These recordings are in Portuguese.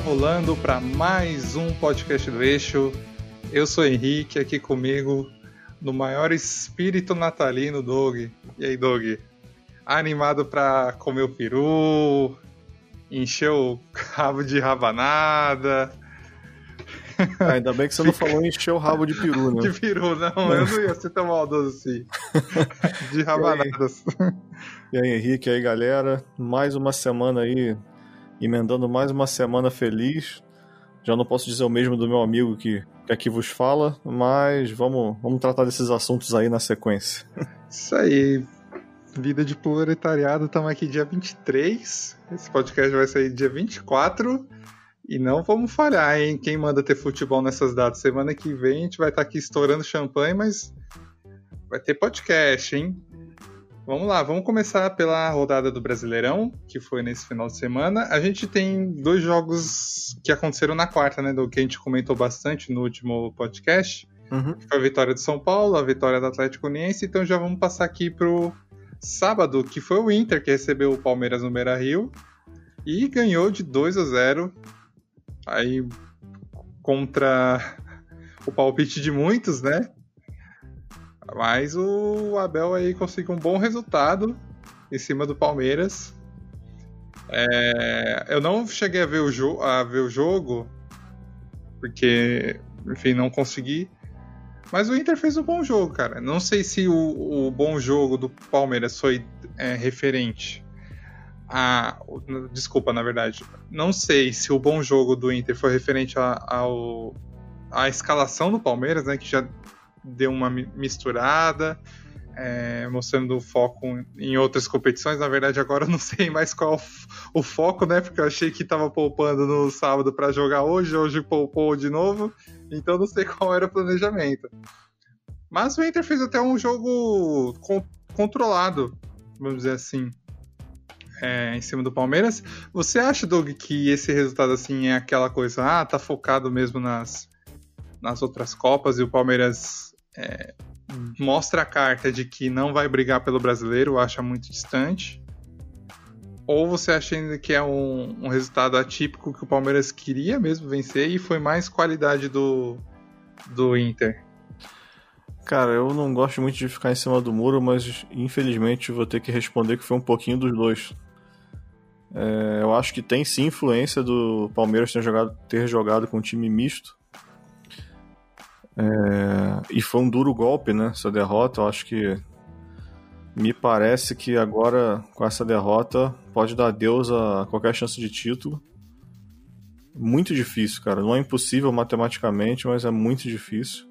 rolando para mais um podcast do Eixo. Eu sou Henrique, aqui comigo no maior espírito natalino, Doug. E aí, Doug? Animado para comer o peru, encher o rabo de rabanada. Ah, ainda bem que você não falou encher o rabo de peru, né? De peru, não, não. eu não ia ser tão maldoso assim. De rabanadas. E aí, Henrique, e aí, galera? Mais uma semana aí emendando mais uma semana feliz. Já não posso dizer o mesmo do meu amigo que, que aqui vos fala, mas vamos, vamos tratar desses assuntos aí na sequência. Isso aí. Vida de proletariado, estamos aqui dia 23. Esse podcast vai sair dia 24. E não vamos falhar, hein? Quem manda ter futebol nessas datas? Semana que vem a gente vai estar aqui estourando champanhe, mas vai ter podcast, hein? Vamos lá, vamos começar pela rodada do Brasileirão, que foi nesse final de semana. A gente tem dois jogos que aconteceram na quarta, né? Do que a gente comentou bastante no último podcast. Uhum. Que foi a vitória de São Paulo, a vitória do Atlético Uniense. Então já vamos passar aqui pro sábado, que foi o Inter que recebeu o Palmeiras no Beira Rio. E ganhou de 2 a 0. Aí contra o palpite de muitos, né? Mas o Abel aí conseguiu um bom resultado em cima do Palmeiras. É, eu não cheguei a ver, o a ver o jogo, porque, enfim, não consegui. Mas o Inter fez um bom jogo, cara. Não sei se o, o bom jogo do Palmeiras foi é, referente a. Desculpa, na verdade. Não sei se o bom jogo do Inter foi referente a, ao, a escalação do Palmeiras, né? Que já deu uma misturada, é, mostrando o foco em outras competições. Na verdade, agora eu não sei mais qual o foco, né? Porque eu achei que estava poupando no sábado para jogar hoje, hoje poupou de novo, então não sei qual era o planejamento. Mas o Inter fez até um jogo controlado, vamos dizer assim. É, em cima do Palmeiras. Você acha, Doug, que esse resultado assim é aquela coisa, ah, tá focado mesmo nas, nas outras Copas e o Palmeiras é, mostra a carta de que não vai brigar pelo brasileiro, acha muito distante. Ou você acha ainda que é um, um, resultado atípico que o Palmeiras queria mesmo vencer e foi mais qualidade do, do Inter? Cara, eu não gosto muito de ficar em cima do muro, mas infelizmente vou ter que responder que foi um pouquinho dos dois. É, eu acho que tem sim influência do Palmeiras ter jogado, ter jogado com um time misto. É, e foi um duro golpe, né? Essa derrota. Eu acho que. Me parece que agora, com essa derrota, pode dar adeus a qualquer chance de título. Muito difícil, cara. Não é impossível matematicamente, mas é muito difícil.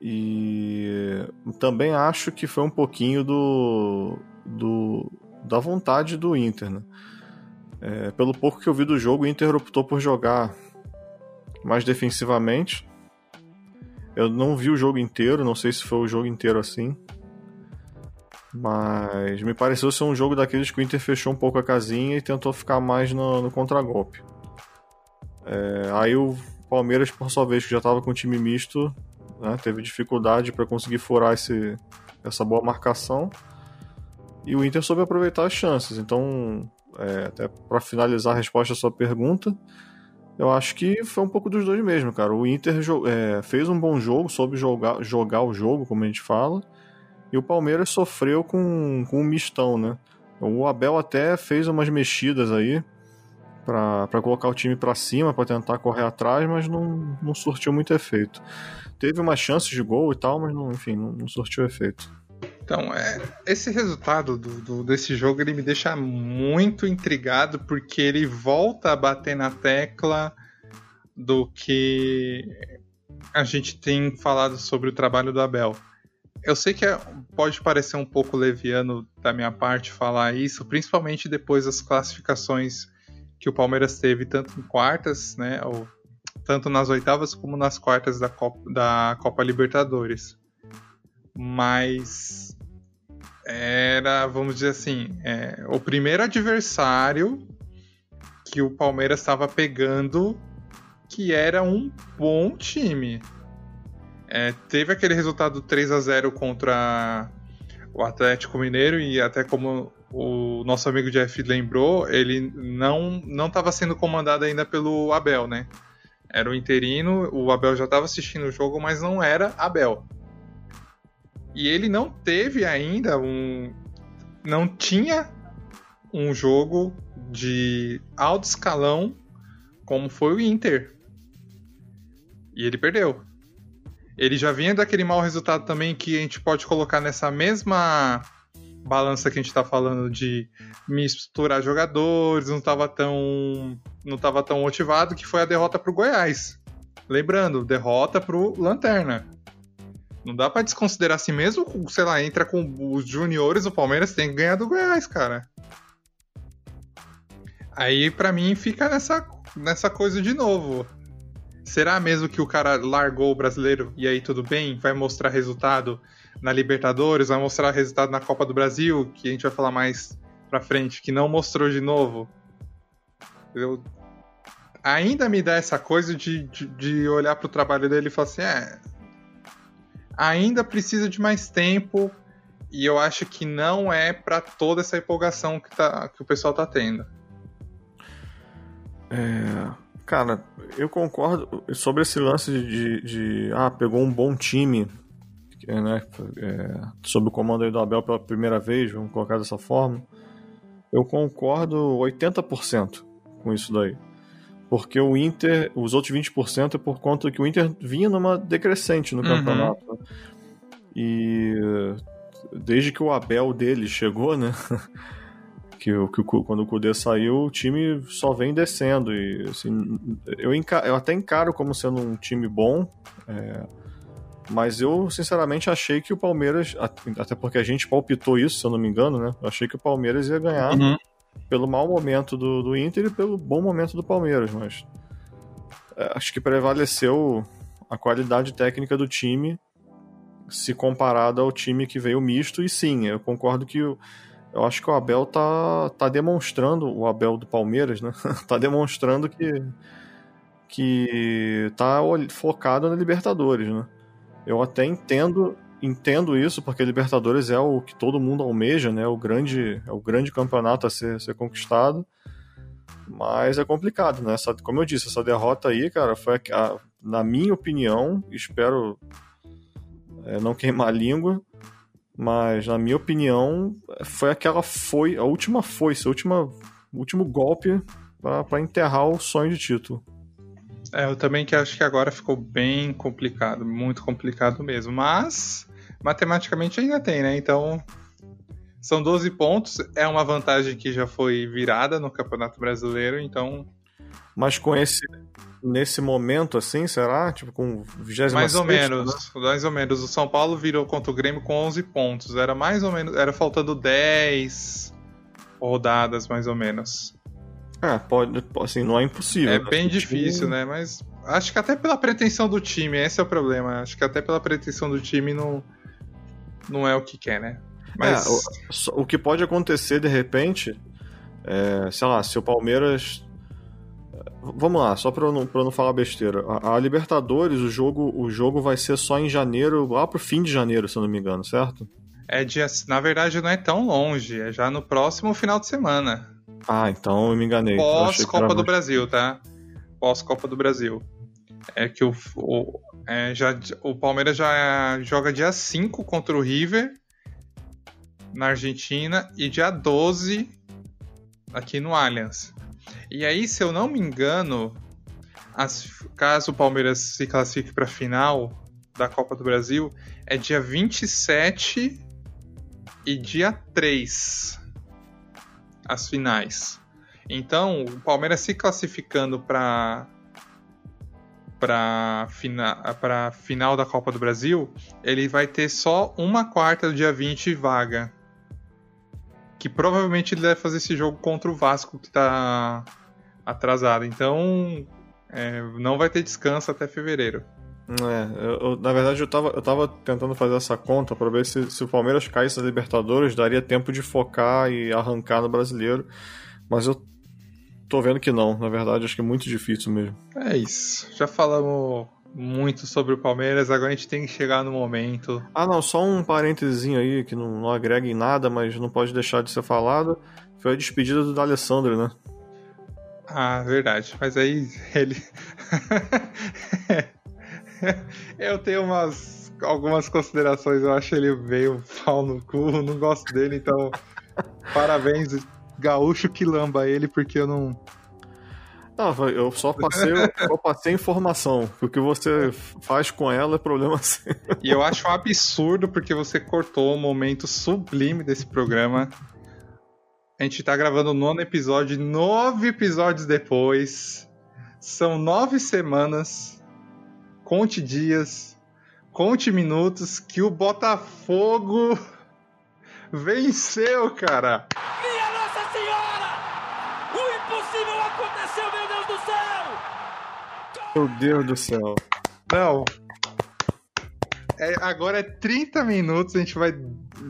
E também acho que foi um pouquinho do, do da vontade do Inter, né? É, pelo pouco que eu vi do jogo, o Inter optou por jogar mais defensivamente eu não vi o jogo inteiro, não sei se foi o jogo inteiro assim. Mas me pareceu ser um jogo daqueles que o Inter fechou um pouco a casinha e tentou ficar mais no, no contragolpe. É, aí o Palmeiras, por sua vez, que já estava com time misto, né, teve dificuldade para conseguir furar esse, essa boa marcação. E o Inter soube aproveitar as chances. Então, é, até para finalizar a resposta à sua pergunta, eu acho que foi um pouco dos dois mesmo, cara. O Inter é, fez um bom jogo, soube jogar, jogar o jogo, como a gente fala, e o Palmeiras sofreu com, com um mistão, né? O Abel até fez umas mexidas aí para colocar o time para cima, para tentar correr atrás, mas não, não surtiu muito efeito. Teve umas chances de gol e tal, mas não, enfim, não, não surtiu efeito. Então, é, esse resultado do, do, desse jogo ele me deixa muito intrigado porque ele volta a bater na tecla do que a gente tem falado sobre o trabalho do Abel. Eu sei que é, pode parecer um pouco leviano da minha parte falar isso, principalmente depois das classificações que o Palmeiras teve tanto em quartas, né, ou, tanto nas oitavas como nas quartas da Copa, da Copa Libertadores. Mas era, vamos dizer assim, é, o primeiro adversário que o Palmeiras estava pegando que era um bom time. É, teve aquele resultado 3 a 0 contra o Atlético Mineiro e até como o nosso amigo Jeff lembrou, ele não não estava sendo comandado ainda pelo Abel, né? Era o interino, o Abel já estava assistindo o jogo, mas não era Abel. E ele não teve ainda um. Não tinha um jogo de alto escalão como foi o Inter. E ele perdeu. Ele já vinha daquele mau resultado também que a gente pode colocar nessa mesma balança que a gente está falando de misturar jogadores, não estava tão não tava tão motivado, que foi a derrota para o Goiás. Lembrando, derrota para o Lanterna. Não dá para desconsiderar assim mesmo, sei lá, entra com os juniores, o Palmeiras tem que ganhar do Goiás, cara. Aí para mim fica nessa nessa coisa de novo. Será mesmo que o cara largou o brasileiro e aí tudo bem? Vai mostrar resultado na Libertadores, vai mostrar resultado na Copa do Brasil, que a gente vai falar mais pra frente, que não mostrou de novo. Eu... Ainda me dá essa coisa de, de, de olhar pro trabalho dele e falar assim: é. Ainda precisa de mais tempo e eu acho que não é para toda essa empolgação que, tá, que o pessoal tá tendo. É, cara, eu concordo sobre esse lance de, de, ah, pegou um bom time né, é, sob o comando do Abel pela primeira vez, vamos colocar dessa forma, eu concordo 80% com isso daí. Porque o Inter, os outros 20% é por conta que o Inter vinha numa decrescente no uhum. campeonato. E desde que o Abel dele chegou, né? que, que quando o Kudê saiu, o time só vem descendo. E assim, eu, eu até encaro como sendo um time bom. É, mas eu, sinceramente, achei que o Palmeiras, até porque a gente palpitou isso, se eu não me engano, né? Eu achei que o Palmeiras ia ganhar uhum. pelo mau momento do, do Inter e pelo bom momento do Palmeiras, mas é, acho que prevaleceu a qualidade técnica do time se comparado ao time que veio misto, e sim, eu concordo que eu, acho que o Abel tá, tá demonstrando, o Abel do Palmeiras, né? tá demonstrando que, que tá focado na Libertadores, né? Eu até entendo entendo isso porque Libertadores é o que todo mundo almeja, né? O grande é o grande campeonato a ser, ser conquistado. Mas é complicado, né? Essa, como eu disse, essa derrota aí, cara, foi a, na minha opinião, espero é, não queimar a língua, mas na minha opinião, foi aquela foi a última foice, a última último golpe para enterrar o sonho de título. É, eu também que acho que agora ficou bem complicado, muito complicado mesmo. Mas matematicamente ainda tem, né? Então são 12 pontos, é uma vantagem que já foi virada no Campeonato Brasileiro, então. Mas com esse nesse momento assim, será? Tipo com 26 Mais ou menos, né? mais ou menos. O São Paulo virou contra o Grêmio com 11 pontos. Era mais ou menos, era faltando 10 rodadas mais ou menos. É, pode, assim, não é impossível. É né? bem difícil, né? Mas acho que até pela pretensão do time, esse é o problema. Acho que até pela pretensão do time não, não é o que quer, né? Mas... É, o, o que pode acontecer de repente, é, sei lá, se o Palmeiras Vamos lá, só pra eu não, pra não falar besteira. A, a, Libertadores, o jogo, o jogo vai ser só em janeiro, lá pro fim de janeiro, se eu não me engano, certo? É dia. Na verdade, não é tão longe, é já no próximo final de semana. Ah, então eu me enganei. Pós-Copa do Brasil, tá? Pós-Copa do Brasil. É que o, o, é, já, o Palmeiras já joga dia 5 contra o River na Argentina e dia 12 aqui no Allianz. E aí, se eu não me engano, as, caso o Palmeiras se classifique para a final da Copa do Brasil, é dia 27 e dia 3 as finais. Então, o Palmeiras se classificando para para fina, para final da Copa do Brasil, ele vai ter só uma quarta do dia 20 vaga. Que provavelmente ele deve fazer esse jogo contra o Vasco que está atrasado. Então, é, não vai ter descanso até fevereiro. É, eu, eu, na verdade eu tava, eu tava tentando fazer essa conta para ver se, se o Palmeiras caísse na Libertadores, daria tempo de focar e arrancar no brasileiro. Mas eu tô vendo que não, na verdade, acho que é muito difícil mesmo. É isso. Já falamos muito sobre o Palmeiras, agora a gente tem que chegar no momento. Ah, não, só um parênteses aí que não, não agrega em nada, mas não pode deixar de ser falado. Foi a despedida do D'Alessandro, né? Ah, verdade. Mas aí ele. eu tenho umas algumas considerações. Eu acho ele meio pau no cu, não gosto dele, então. Parabéns, gaúcho que lamba ele, porque eu não. Não, eu só passei, eu passei informação. O que você faz com ela é problema seu. E eu acho um absurdo porque você cortou o momento sublime desse programa. A gente tá gravando o nono episódio, nove episódios depois. São nove semanas. Conte dias, conte minutos que o Botafogo venceu, cara. Minha Nossa Senhora! O impossível aconteceu, meu Deus do céu! Meu Deus do céu. Não. É, agora é 30 minutos, a gente vai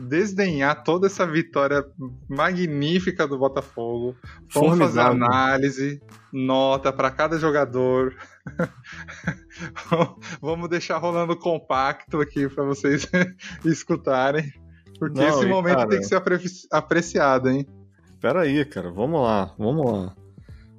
desdenhar toda essa vitória magnífica do Botafogo. Vamos fazer Formidável. análise, nota para cada jogador. Vamos deixar rolando compacto aqui para vocês escutarem. Porque Não, esse momento cara- tem que ser apre- apreciado, hein? Pera aí, cara. Vamos lá, vamos lá.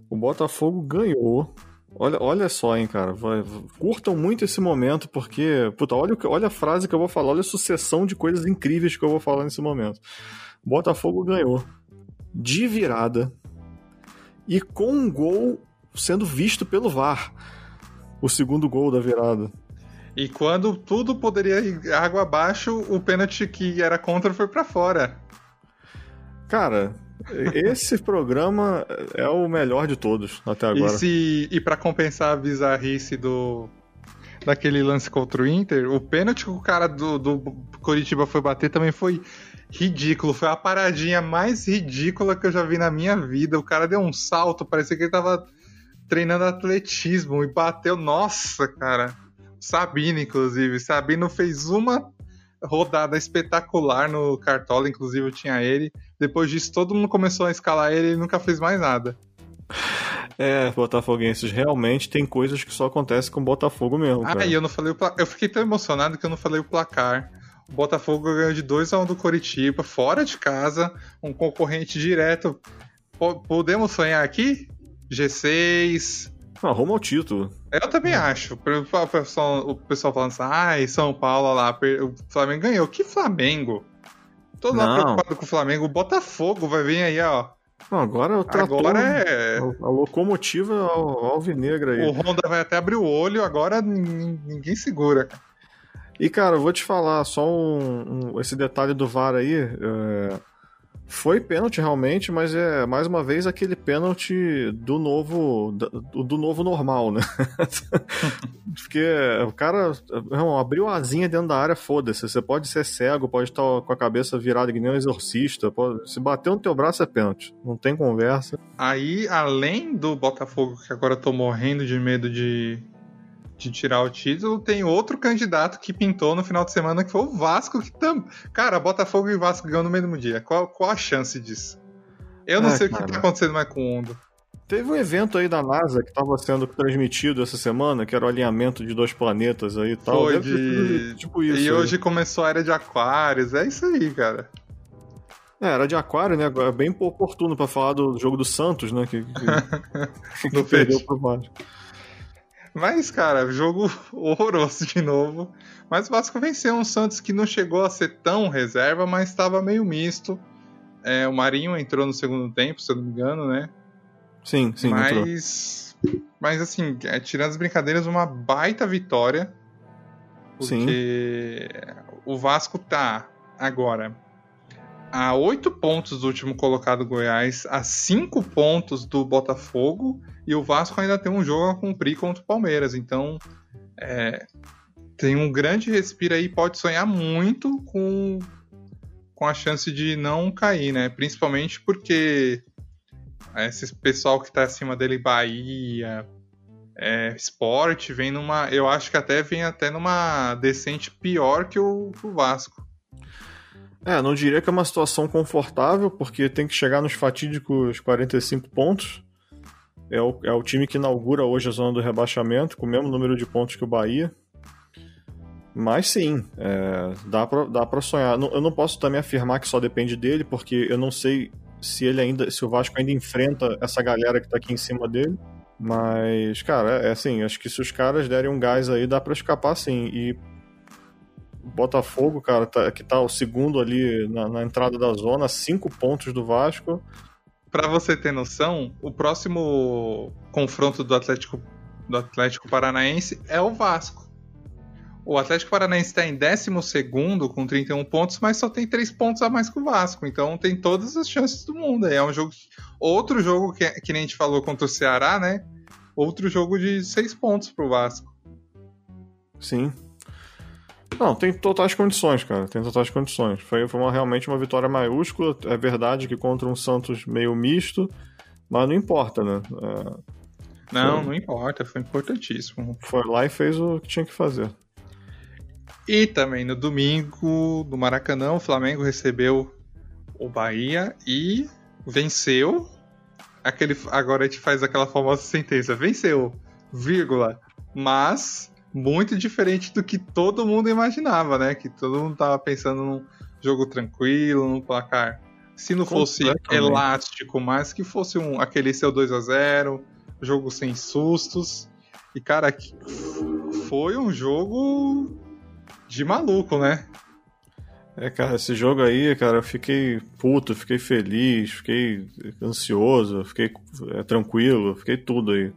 O Botafogo ganhou. Olha, olha só, hein, cara. Vai- curtam muito esse momento, porque. Puta, olha, olha a frase que eu vou falar, olha a sucessão de coisas incríveis que eu vou falar nesse momento. Botafogo ganhou de virada e com um gol sendo visto pelo VAR. O segundo gol da virada. E quando tudo poderia ir água abaixo, o pênalti que era contra foi para fora. Cara, esse programa é o melhor de todos até agora. E, e para compensar a bizarrice do daquele lance contra o Inter, o pênalti que o cara do, do Coritiba foi bater também foi ridículo. Foi a paradinha mais ridícula que eu já vi na minha vida. O cara deu um salto, parecia que ele tava treinando atletismo e bateu. Nossa, cara. Sabino, inclusive. Sabino fez uma rodada espetacular no Cartola, inclusive eu tinha ele. Depois disso, todo mundo começou a escalar ele e ele nunca fez mais nada. É, botafoguenses, realmente tem coisas que só acontecem com o Botafogo mesmo, cara. Ah, e eu não falei o placar. Eu fiquei tão emocionado que eu não falei o placar. O Botafogo ganhou de 2 a 1 do Coritiba, fora de casa, um concorrente direto. Po- podemos sonhar aqui? G6. Não, arruma o título. Eu também acho. O pessoal, o pessoal falando assim, ai, São Paulo lá, o Flamengo ganhou. Que Flamengo? Tô lá Não. preocupado com o Flamengo. O Botafogo vai vir aí, ó. Não, agora o trator, Agora é. a locomotiva al- alvinegra aí. O Honda vai até abrir o olho, agora nin- ninguém segura. E, cara, eu vou te falar só um, um- esse detalhe do VAR aí. é, foi pênalti realmente, mas é mais uma vez aquele pênalti do novo do, do novo normal, né? Porque o cara não, abriu a asinha dentro da área, foda-se. Você pode ser cego, pode estar com a cabeça virada que nem um exorcista. pode- se bater no teu braço é pênalti. Não tem conversa. Aí, além do Botafogo, que agora tô morrendo de medo de, de tirar o título, tem outro candidato que pintou no final de semana, que foi o Vasco, que tam... Cara, Botafogo e Vasco ganham no mesmo dia. Qual, qual a chance disso? Eu não Ah, sei o que cara. tá acontecendo mais com o Undo. Teve um evento aí da NASA que estava sendo transmitido essa semana, que era o alinhamento de dois planetas aí e tal. Foi de- tipo isso. e aí. hoje começou a era de Aquários. É isso aí, cara. É, era de aquário, né? Agora é bem oportuno pra falar do jogo do Santos, né? Que, que, que perdeu pro Vasco. Mas, cara, jogo horroroso de novo. Mas o Vasco venceu um Santos que não chegou a ser tão reserva, mas estava meio misto. É, o Marinho entrou no segundo tempo, se eu não me engano, né? Sim, sim, entrou. mas, mas assim, é, tirando as brincadeiras, uma baita vitória. Porque o Vasco tá agora a oito pontos do último colocado Goiás, a cinco pontos do Botafogo, e o Vasco ainda tem um jogo a cumprir contra o Palmeiras. Então, é, tem um grande respiro aí, pode sonhar muito com, com a chance de não cair, né? Principalmente porque esse pessoal que tá acima dele, Bahia, é, Sport, vem numa. Eu acho que até vem até numa decente pior que o, o Vasco. É, não diria que é uma situação confortável, porque tem que chegar nos fatídicos 45 pontos. É o, é o time que inaugura hoje a zona do rebaixamento, com o mesmo número de pontos que o Bahia. Mas sim, é, dá, pra, dá pra sonhar. Eu não posso também afirmar que só depende dele, porque eu não sei se ele ainda. se o Vasco ainda enfrenta essa galera que tá aqui em cima dele. Mas, cara, é, assim, acho que se os caras derem um gás aí, dá para escapar sim. E Botafogo, cara, tá, que tá o segundo ali na, na entrada da zona, cinco pontos do Vasco. Para você ter noção, o próximo confronto do Atlético, do Atlético Paranaense é o Vasco. O Atlético Paranaense está em 12 com 31 pontos, mas só tem 3 pontos a mais que o Vasco. Então tem todas as chances do mundo. É um jogo. Outro jogo que, que nem a gente falou contra o Ceará, né? Outro jogo de 6 pontos pro Vasco. Sim. Não, tem totais condições, cara. Tem totais condições. Foi, foi uma, realmente uma vitória maiúscula. É verdade que contra um Santos meio misto, mas não importa, né? É, não, foi... não importa. Foi importantíssimo. Foi lá e fez o que tinha que fazer. E também no domingo, no Maracanã, o Flamengo recebeu o Bahia e venceu. Aquele, agora a gente faz aquela famosa sentença: venceu, vírgula, mas muito diferente do que todo mundo imaginava, né? Que todo mundo tava pensando num jogo tranquilo, num placar. Se não fosse elástico, mas que fosse um, aquele seu 2 a 0 jogo sem sustos. E, cara, foi um jogo de maluco, né? É, cara, esse jogo aí, cara, eu fiquei puto, fiquei feliz, fiquei ansioso, fiquei é, tranquilo, fiquei tudo aí.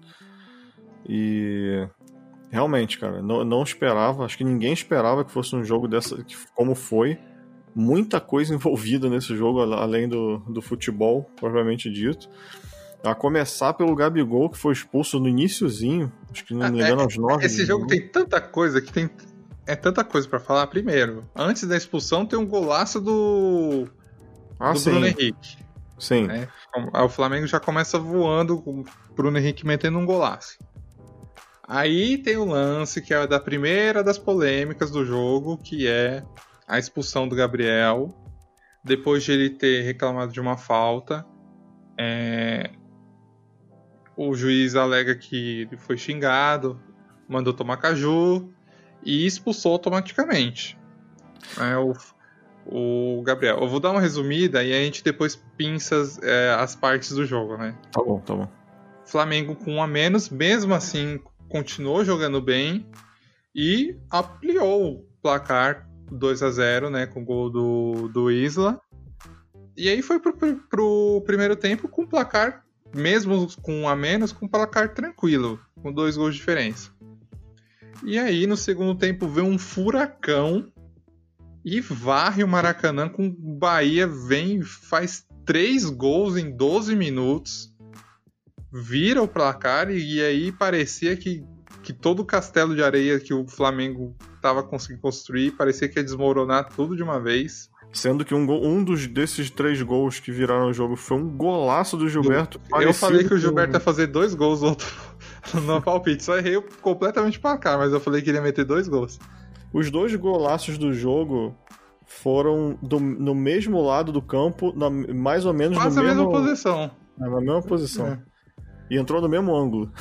E realmente, cara, não, não esperava, acho que ninguém esperava que fosse um jogo dessa, como foi. Muita coisa envolvida nesse jogo, além do, do futebol, propriamente dito. A começar pelo Gabigol, que foi expulso no iníciozinho, acho que não me engano, é, aos nove. Esse jogo tem tanta coisa que tem é tanta coisa para falar. Primeiro, antes da expulsão tem um golaço do, ah, do sim. Bruno Henrique. Sim. Né? O Flamengo já começa voando com o Bruno Henrique metendo um golaço. Aí tem o lance que é da primeira das polêmicas do jogo, que é a expulsão do Gabriel. Depois de ele ter reclamado de uma falta, é... o juiz alega que ele foi xingado, mandou tomar caju e expulsou automaticamente é, o, o Gabriel. Eu vou dar uma resumida e a gente depois pinça é, as partes do jogo, né? Tá bom, tá bom. Flamengo com um a menos, mesmo assim continuou jogando bem e ampliou o placar 2 a 0 né, com o gol do, do Isla. E aí foi pro, pro, pro primeiro tempo com placar, mesmo com um a menos, com placar tranquilo, com dois gols de diferença. E aí, no segundo tempo, vem um furacão e varre o Maracanã com o Bahia, vem faz três gols em 12 minutos, vira o placar e, e aí parecia que, que todo o castelo de areia que o Flamengo estava conseguindo construir parecia que ia desmoronar tudo de uma vez. Sendo que um, gol, um dos desses três gols que viraram o jogo foi um golaço do Gilberto. Eu falei que o Gilberto ia fazer dois gols, outro no palpite. Só errei completamente o placar, mas eu falei que iria meter dois gols. Os dois golaços do jogo foram do, no mesmo lado do campo, na, mais ou menos Quase no mesmo... mesma posição. É, na mesma posição. É. E entrou no mesmo ângulo.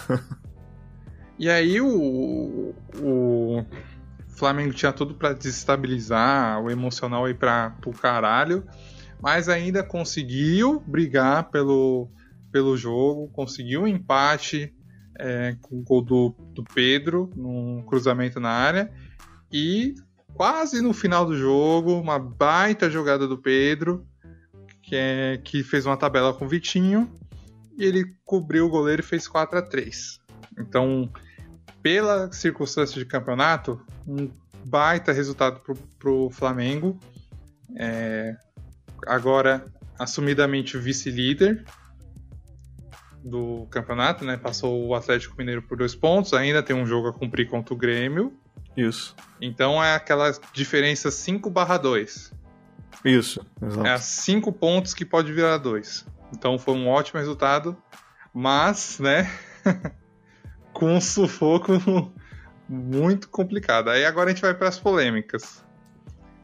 e aí o, o Flamengo tinha tudo para desestabilizar, o emocional aí para o caralho, mas ainda conseguiu brigar pelo, pelo jogo, conseguiu um empate, é, com o gol do, do Pedro, num cruzamento na área. E quase no final do jogo, uma baita jogada do Pedro, que, é, que fez uma tabela com o Vitinho, e ele cobriu o goleiro e fez 4 a 3 Então, pela circunstância de campeonato, um baita resultado para o Flamengo. É, agora, assumidamente vice-líder, do campeonato, né? Passou o Atlético Mineiro por dois pontos, ainda tem um jogo a cumprir contra o Grêmio. Isso. Então é aquela diferença 5 barra 2. Isso, exato. É 5 pontos que pode virar 2. Então foi um ótimo resultado, mas, né, com um sufoco muito complicado. Aí agora a gente vai para as polêmicas.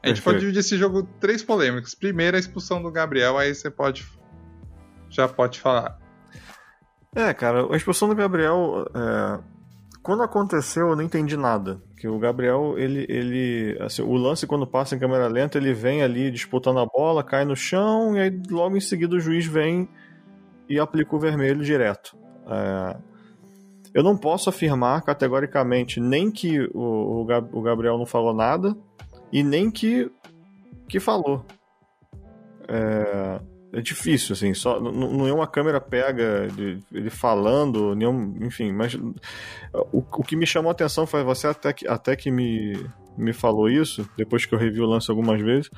A gente Perfeito. pode dividir esse jogo em três polêmicas. Primeiro, a expulsão do Gabriel, aí você pode já pode falar. É, cara, a expulsão do Gabriel. É... Quando aconteceu, eu não entendi nada. Que o Gabriel, ele. ele assim, o lance, quando passa em câmera lenta, ele vem ali disputando a bola, cai no chão, e aí logo em seguida o juiz vem e aplica o vermelho direto. É... Eu não posso afirmar categoricamente nem que o, o Gabriel não falou nada e nem que, que falou. É, é difícil, assim, só, não, é uma câmera pega de, ele falando, nenhum, enfim, mas o, o que me chamou a atenção foi você até que, até que me, me falou isso, depois que eu revi o lance algumas vezes,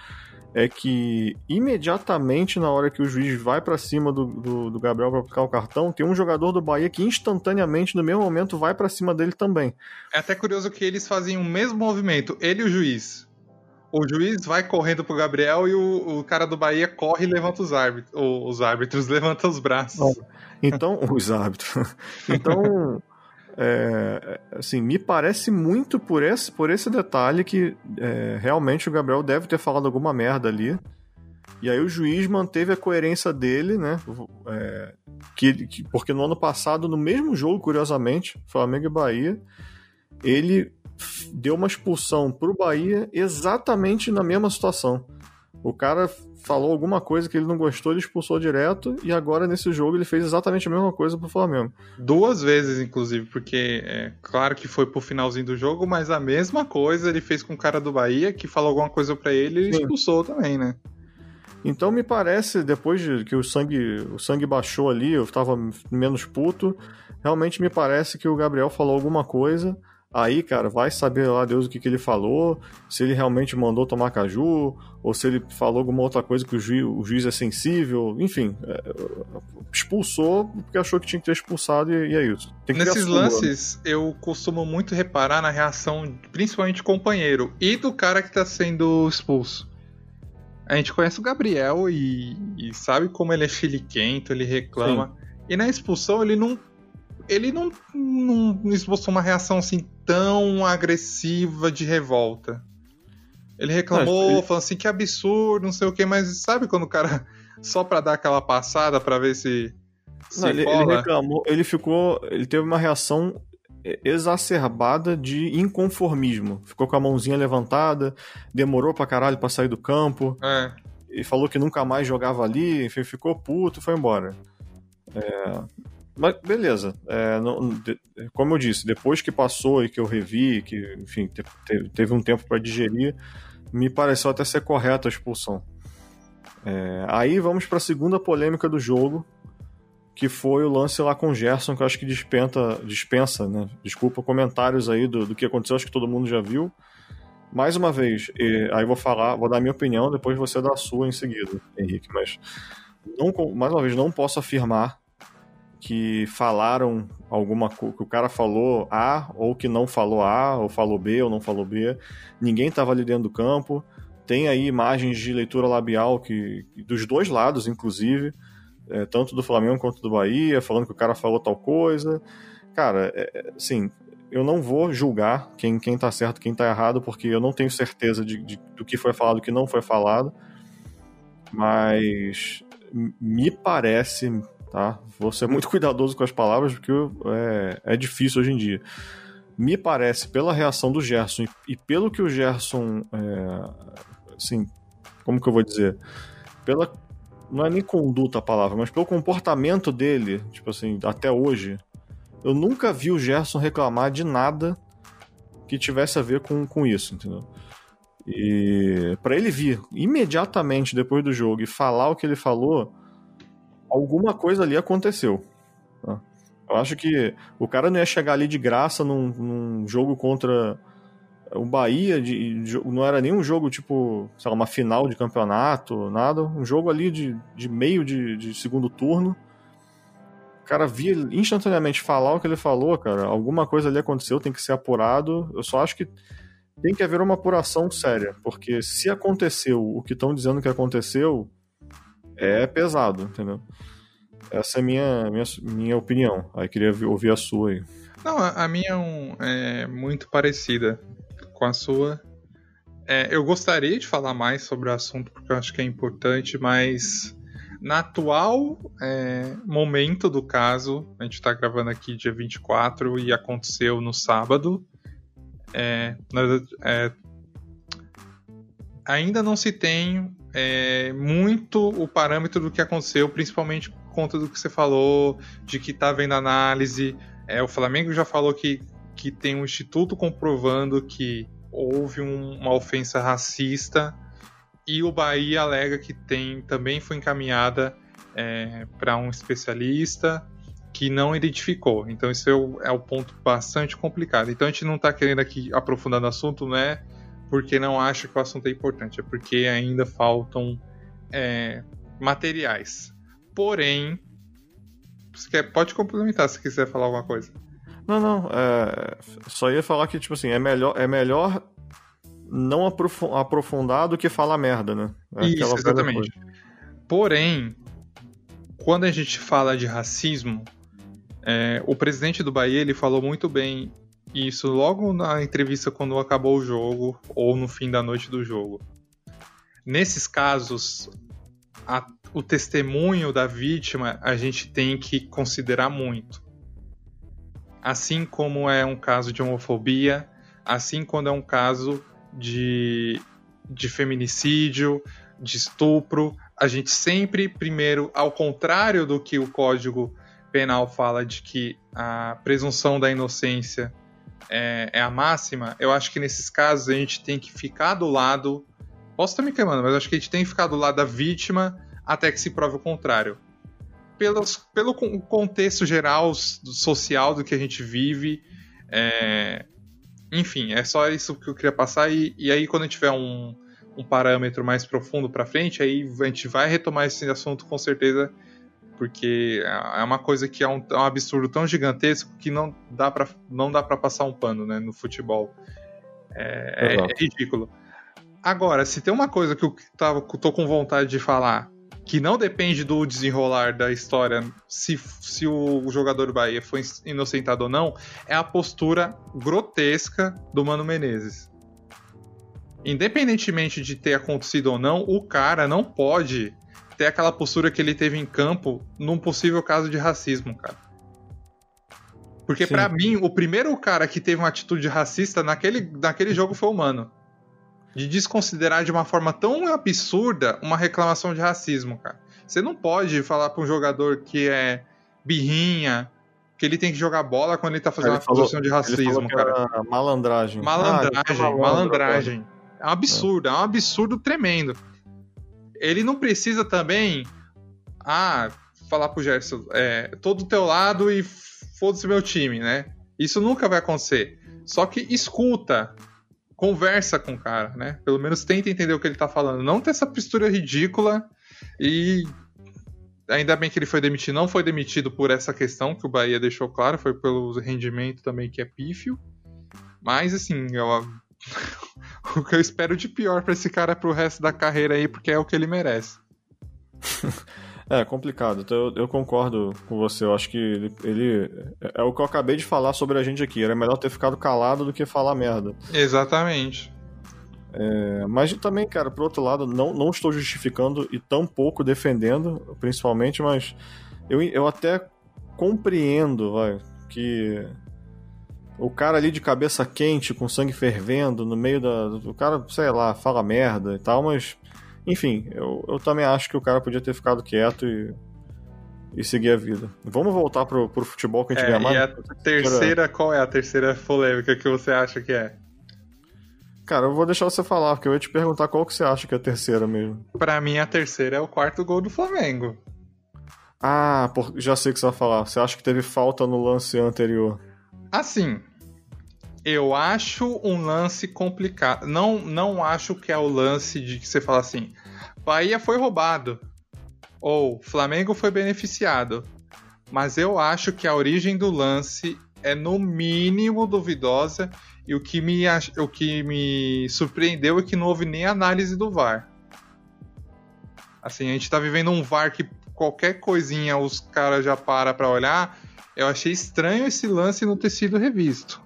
é que imediatamente na hora que o juiz vai para cima do, do, do Gabriel para aplicar o cartão, tem um jogador do Bahia que instantaneamente, no mesmo momento, vai para cima dele também. É até curioso que eles fazem o mesmo movimento, ele e o juiz. O juiz vai correndo pro Gabriel e o, o cara do Bahia corre e levanta os árbitros. Os árbitros levantam os braços. Então, os árbitros. Então, é, assim, me parece muito por esse, por esse detalhe que é, realmente o Gabriel deve ter falado alguma merda ali. E aí o juiz manteve a coerência dele, né? É, que, que, porque no ano passado, no mesmo jogo, curiosamente, Flamengo e Bahia, ele deu uma expulsão pro Bahia exatamente na mesma situação. O cara falou alguma coisa que ele não gostou, ele expulsou direto, e agora nesse jogo ele fez exatamente a mesma coisa pro Flamengo. Duas vezes, inclusive, porque é claro que foi pro finalzinho do jogo, mas a mesma coisa ele fez com o cara do Bahia, que falou alguma coisa para ele e expulsou também, né? Então me parece, depois de que o sangue, o sangue baixou ali, eu tava menos puto, realmente me parece que o Gabriel falou alguma coisa Aí, cara, vai saber lá Deus o que, que ele falou, se ele realmente mandou tomar caju, ou se ele falou alguma outra coisa que o juiz, o juiz é sensível, enfim, é, expulsou porque achou que tinha que ter expulsado e, e é isso. Nesses lances, eu costumo muito reparar na reação, principalmente do companheiro e do cara que tá sendo expulso. A gente conhece o Gabriel e, e sabe como ele é chiliquento, ele reclama. Sim. E na expulsão ele não ele não, não esboçou uma reação assim tão agressiva de revolta. Ele reclamou, ele... falando assim que absurdo, não sei o que, mas sabe quando o cara só pra dar aquela passada pra ver se. se não, ele, ele, reclamou, ele ficou. Ele teve uma reação exacerbada de inconformismo. Ficou com a mãozinha levantada, demorou pra caralho pra sair do campo. É. E falou que nunca mais jogava ali, enfim, ficou puto e foi embora. É, mas beleza. É, não, de, como eu disse, depois que passou e que eu revi, que enfim te, te, teve um tempo para digerir, me pareceu até ser correta a expulsão. É, aí vamos para a segunda polêmica do jogo, que foi o lance lá com o Gerson, que eu acho que dispensa, dispensa né? Desculpa, comentários aí do, do que aconteceu, acho que todo mundo já viu. Mais uma vez, e, aí vou falar, vou dar minha opinião, depois você dá a sua em seguida, Henrique, mas não, mais uma vez, não posso afirmar que falaram alguma coisa, que o cara falou A, ou que não falou A, ou falou B, ou não falou B. Ninguém estava ali dentro do campo. Tem aí imagens de leitura labial que dos dois lados, inclusive, é, tanto do Flamengo quanto do Bahia, falando que o cara falou tal coisa. Cara, é, é assim, eu não vou julgar quem, quem tá certo quem tá errado, porque eu não tenho certeza de, de, do que foi falado do que não foi falado. Mas me parece, tá? Vou ser muito cuidadoso com as palavras porque é, é difícil hoje em dia. Me parece, pela reação do Gerson e, pelo que o Gerson, é, assim, como que eu vou dizer? Pela, não é nem conduta a palavra, mas pelo comportamento dele, tipo assim, até hoje, eu nunca vi o Gerson reclamar de nada que tivesse a ver com, com isso, entendeu? E para ele vir imediatamente depois do jogo e falar o que ele falou, alguma coisa ali aconteceu. Tá? Eu acho que o cara não ia chegar ali de graça num, num jogo contra o Bahia, de, de, não era nem um jogo tipo, sei lá, uma final de campeonato, nada. Um jogo ali de, de meio de, de segundo turno. O cara via instantaneamente falar o que ele falou, cara. Alguma coisa ali aconteceu, tem que ser apurado. Eu só acho que tem que haver uma apuração séria, porque se aconteceu o que estão dizendo que aconteceu, é pesado, entendeu? Essa é a minha, minha, minha opinião. Aí queria ouvir a sua aí. Não, a minha é, é muito parecida com a sua. É, eu gostaria de falar mais sobre o assunto porque eu acho que é importante, mas Na atual é, momento do caso, a gente está gravando aqui dia 24 e aconteceu no sábado. É, é, ainda não se tem é, muito o parâmetro do que aconteceu, principalmente por conta do que você falou, de que está vendo análise. É, o Flamengo já falou que, que tem um instituto comprovando que houve um, uma ofensa racista e o Bahia alega que tem também foi encaminhada é, para um especialista que não identificou. Então isso é o, é o, ponto bastante complicado. Então a gente não está querendo aqui aprofundar no assunto, não é porque não acha que o assunto é importante, é porque ainda faltam é, materiais. Porém, você quer, pode complementar se quiser falar alguma coisa. Não, não. É, só ia falar que, tipo assim, é melhor, é melhor não aprofundar do que falar merda, né? É Isso, exatamente. Porém, quando a gente fala de racismo, é, o presidente do Bahia ele falou muito bem isso logo na entrevista quando acabou o jogo ou no fim da noite do jogo. Nesses casos, a, o testemunho da vítima a gente tem que considerar muito. Assim como é um caso de homofobia, assim quando é um caso de, de feminicídio, de estupro, a gente sempre, primeiro, ao contrário do que o Código Penal fala de que a presunção da inocência é, é, a máxima, eu acho que nesses casos a gente tem que ficar do lado. Posso estar me queimando, mas acho que a gente tem que ficar do lado da vítima até que se prove o contrário. Pelos, pelo contexto geral social do que a gente vive, é, enfim, é só isso que eu queria passar. E, e aí, quando tiver um, um parâmetro mais profundo para frente, aí a gente vai retomar esse assunto com certeza, porque é uma coisa que é um, é um absurdo tão gigantesco que não dá para não dá para passar um pano, né, no futebol. É, é, ridículo. Agora, se tem uma coisa que eu tava, tô com vontade de falar que não depende do desenrolar da história, se, se o jogador do Bahia foi inocentado ou não, é a postura grotesca do Mano Menezes. Independentemente de ter acontecido ou não, o cara não pode ter aquela postura que ele teve em campo num possível caso de racismo, cara. Porque para mim, o primeiro cara que teve uma atitude racista naquele, naquele jogo foi o Mano de desconsiderar de uma forma tão absurda uma reclamação de racismo, cara. Você não pode falar para um jogador que é birrinha, que ele tem que jogar bola quando ele tá fazendo ele uma falou, posição de racismo, cara. Malandragem. Malandragem, ah, malandragem. É um absurdo, é. é um absurdo tremendo. Ele não precisa também, ah, falar pro Gerson, é, todo do teu lado e foda-se meu time, né? Isso nunca vai acontecer. Só que escuta, conversa com o cara, né? Pelo menos tenta entender o que ele tá falando. Não ter essa postura ridícula e. Ainda bem que ele foi demitido. Não foi demitido por essa questão que o Bahia deixou claro, foi pelo rendimento também que é pífio. Mas, assim, eu... o que eu espero de pior para esse cara pro resto da carreira aí, porque é o que ele merece. É complicado, então eu, eu, concordo com você. Eu acho que ele, ele, É o que eu acabei de falar sobre a gente aqui. Era melhor ter ficado calado do que falar merda. Exatamente. É, mas também, cara, por outro lado, não, não estou justificando e tão pouco defendendo, principalmente, mas eu, eu até compreendo, vai, que o cara ali de cabeça quente, com sangue fervendo, no meio da. O cara, sei lá, fala merda e tal, mas enfim, eu, eu também acho que o cara podia ter ficado quieto e, e seguir a vida. Vamos voltar pro, pro futebol que a gente é, ganha mais? E a terceira, qual é a terceira polêmica que você acha que é? Cara, eu vou deixar você falar, porque eu ia te perguntar qual que você acha que é a terceira mesmo. Pra mim, a terceira é o quarto gol do Flamengo. Ah, por... já sei o que você vai falar. Você acha que teve falta no lance anterior? Assim, eu acho um lance complicado. Não, não acho que é o lance de que você fala assim: Bahia foi roubado ou Flamengo foi beneficiado. Mas eu acho que a origem do lance é no mínimo duvidosa e o que me, o que me surpreendeu é que não houve nem análise do VAR. Assim, a gente tá vivendo um VAR que qualquer coisinha os caras já param pra olhar. Eu achei estranho esse lance não ter sido revisto.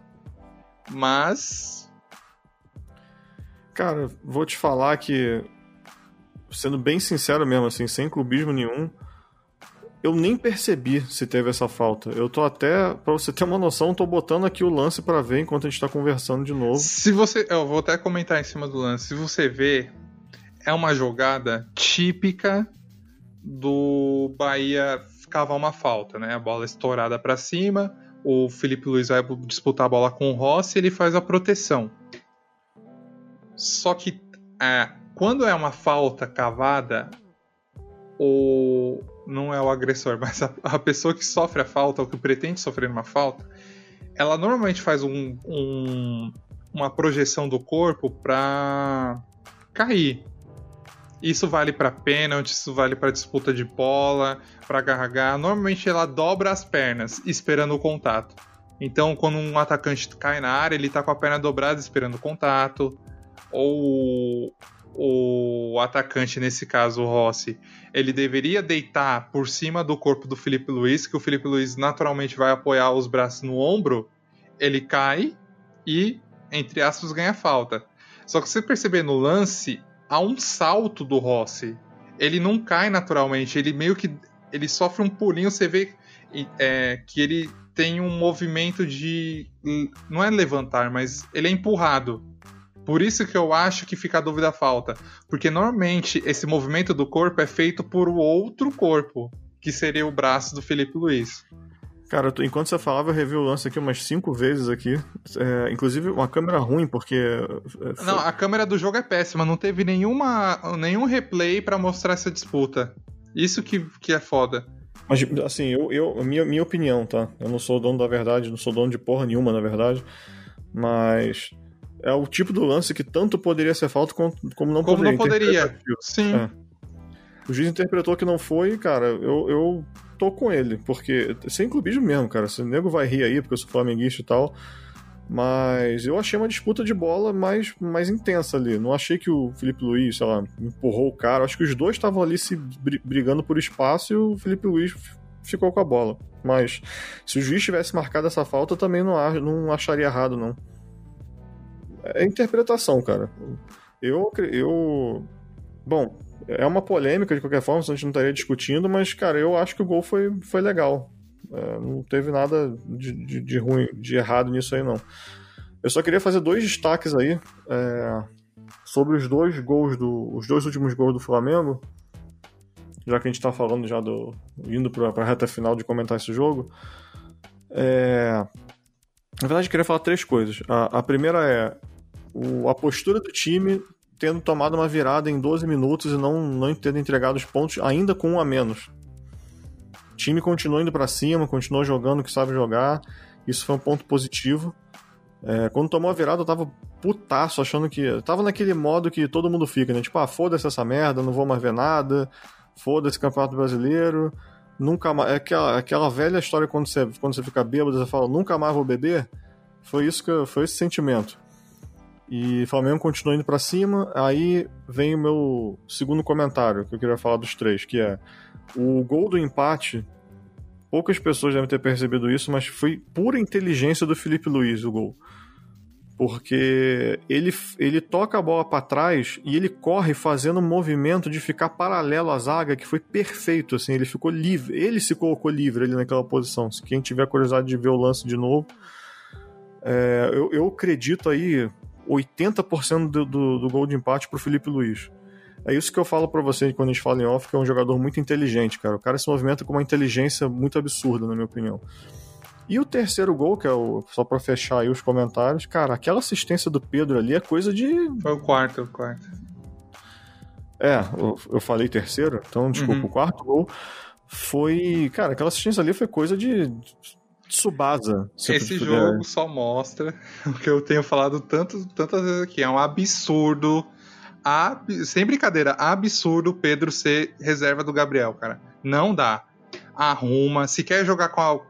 Mas. Cara, vou te falar que. sendo bem sincero mesmo, assim, sem clubismo nenhum, eu nem percebi se teve essa falta. Eu tô até, pra você ter uma noção, tô botando aqui o lance para ver enquanto a gente tá conversando de novo. Se você. Eu vou até comentar em cima do lance. Se você ver, é uma jogada típica do Bahia cavar uma falta, né? A bola estourada para cima, o Felipe Luiz vai disputar a bola com o Rossi e ele faz a proteção. Só que é, quando é uma falta cavada, o não é o agressor, mas a, a, pessoa que sofre a falta ou que pretende sofrer uma falta, ela normalmente faz um, um, uma projeção do corpo para cair. Isso vale para pênalti, isso vale para disputa de bola, para carregar. Normalmente ela dobra as pernas esperando o contato. Então, quando um atacante cai na área, ele tá com a perna dobrada esperando o contato. Ou o atacante, nesse caso o Rossi, ele deveria deitar por cima do corpo do Felipe Luiz, que o Felipe Luiz naturalmente vai apoiar os braços no ombro, ele cai e, entre aspas, ganha falta. Só que você perceber no lance, há um salto do Rossi. Ele não cai naturalmente, ele meio que ele sofre um pulinho, você vê é, que ele tem um movimento de não é levantar, mas ele é empurrado. Por isso que eu acho que fica a dúvida falta, porque normalmente esse movimento do corpo é feito por outro corpo, que seria o braço do Felipe Luiz. Cara, enquanto você falava, eu revi o lance aqui umas cinco vezes aqui. É, inclusive, uma câmera ruim, porque. É, foi... Não, a câmera do jogo é péssima. Não teve nenhuma, nenhum replay para mostrar essa disputa. Isso que, que é foda. Mas, assim, eu, eu, minha, minha opinião, tá? Eu não sou dono da verdade, não sou dono de porra nenhuma, na verdade. Mas. É o tipo do lance que tanto poderia ser falta como, como não como poderia. Como não poderia. Sim. É. O juiz interpretou que não foi, cara, eu, eu tô com ele, porque sem clubismo mesmo, cara. Se o nego vai rir aí, porque eu sou flamenguista e tal. Mas eu achei uma disputa de bola mais, mais intensa ali. Não achei que o Felipe Luiz, sei lá, empurrou o cara. Acho que os dois estavam ali se brigando por espaço e o Felipe Luiz ficou com a bola. Mas se o juiz tivesse marcado essa falta, também não, não acharia errado, não. É interpretação, cara. Eu. eu Bom, é uma polêmica de qualquer forma, a gente não estaria discutindo, mas, cara, eu acho que o gol foi, foi legal. É, não teve nada de, de, de, ruim, de errado nisso aí, não. Eu só queria fazer dois destaques aí é, sobre os dois gols do. os dois últimos gols do Flamengo. Já que a gente está falando já do. indo para a reta final de comentar esse jogo. É, na verdade, eu queria falar três coisas. A, a primeira é o, a postura do time tendo tomado uma virada em 12 minutos e não, não tendo entregado os pontos ainda com um a menos. O time continuou indo para cima, continuou jogando o que sabe jogar. Isso foi um ponto positivo. É, quando tomou a virada, eu tava putaço, achando que. Eu tava naquele modo que todo mundo fica, né? Tipo, ah, foda-se essa merda, não vou mais ver nada, foda-se Campeonato Brasileiro, nunca mais. É aquela, aquela velha história quando você, quando você fica bêbado, você fala, nunca mais vou beber. Foi isso que foi esse sentimento. E Flamengo continua indo para cima. Aí vem o meu segundo comentário que eu queria falar dos três, que é o gol do empate. Poucas pessoas devem ter percebido isso, mas foi pura inteligência do Felipe Luiz o gol. Porque ele, ele toca a bola para trás e ele corre fazendo um movimento de ficar paralelo à zaga que foi perfeito. Assim, ele ficou livre. Ele se colocou livre ali naquela posição. Se quem tiver curiosidade de ver o lance de novo, é, eu, eu acredito aí 80% do, do, do gol de empate pro Felipe Luiz. É isso que eu falo para você quando a gente fala em off, que é um jogador muito inteligente, cara. O cara se movimenta com uma inteligência muito absurda, na minha opinião. E o terceiro gol, que é o. Só pra fechar aí os comentários, cara, aquela assistência do Pedro ali é coisa de. Foi o quarto, o quarto. É, eu, eu falei terceiro, então desculpa, uhum. o quarto gol foi. Cara, aquela assistência ali foi coisa de Tsubasa. Esse jogo só mostra o que eu tenho falado tanto, tantas vezes aqui. É um absurdo. Ab... Sem brincadeira, absurdo Pedro ser reserva do Gabriel, cara. Não dá. Arruma. Se quer jogar com, a...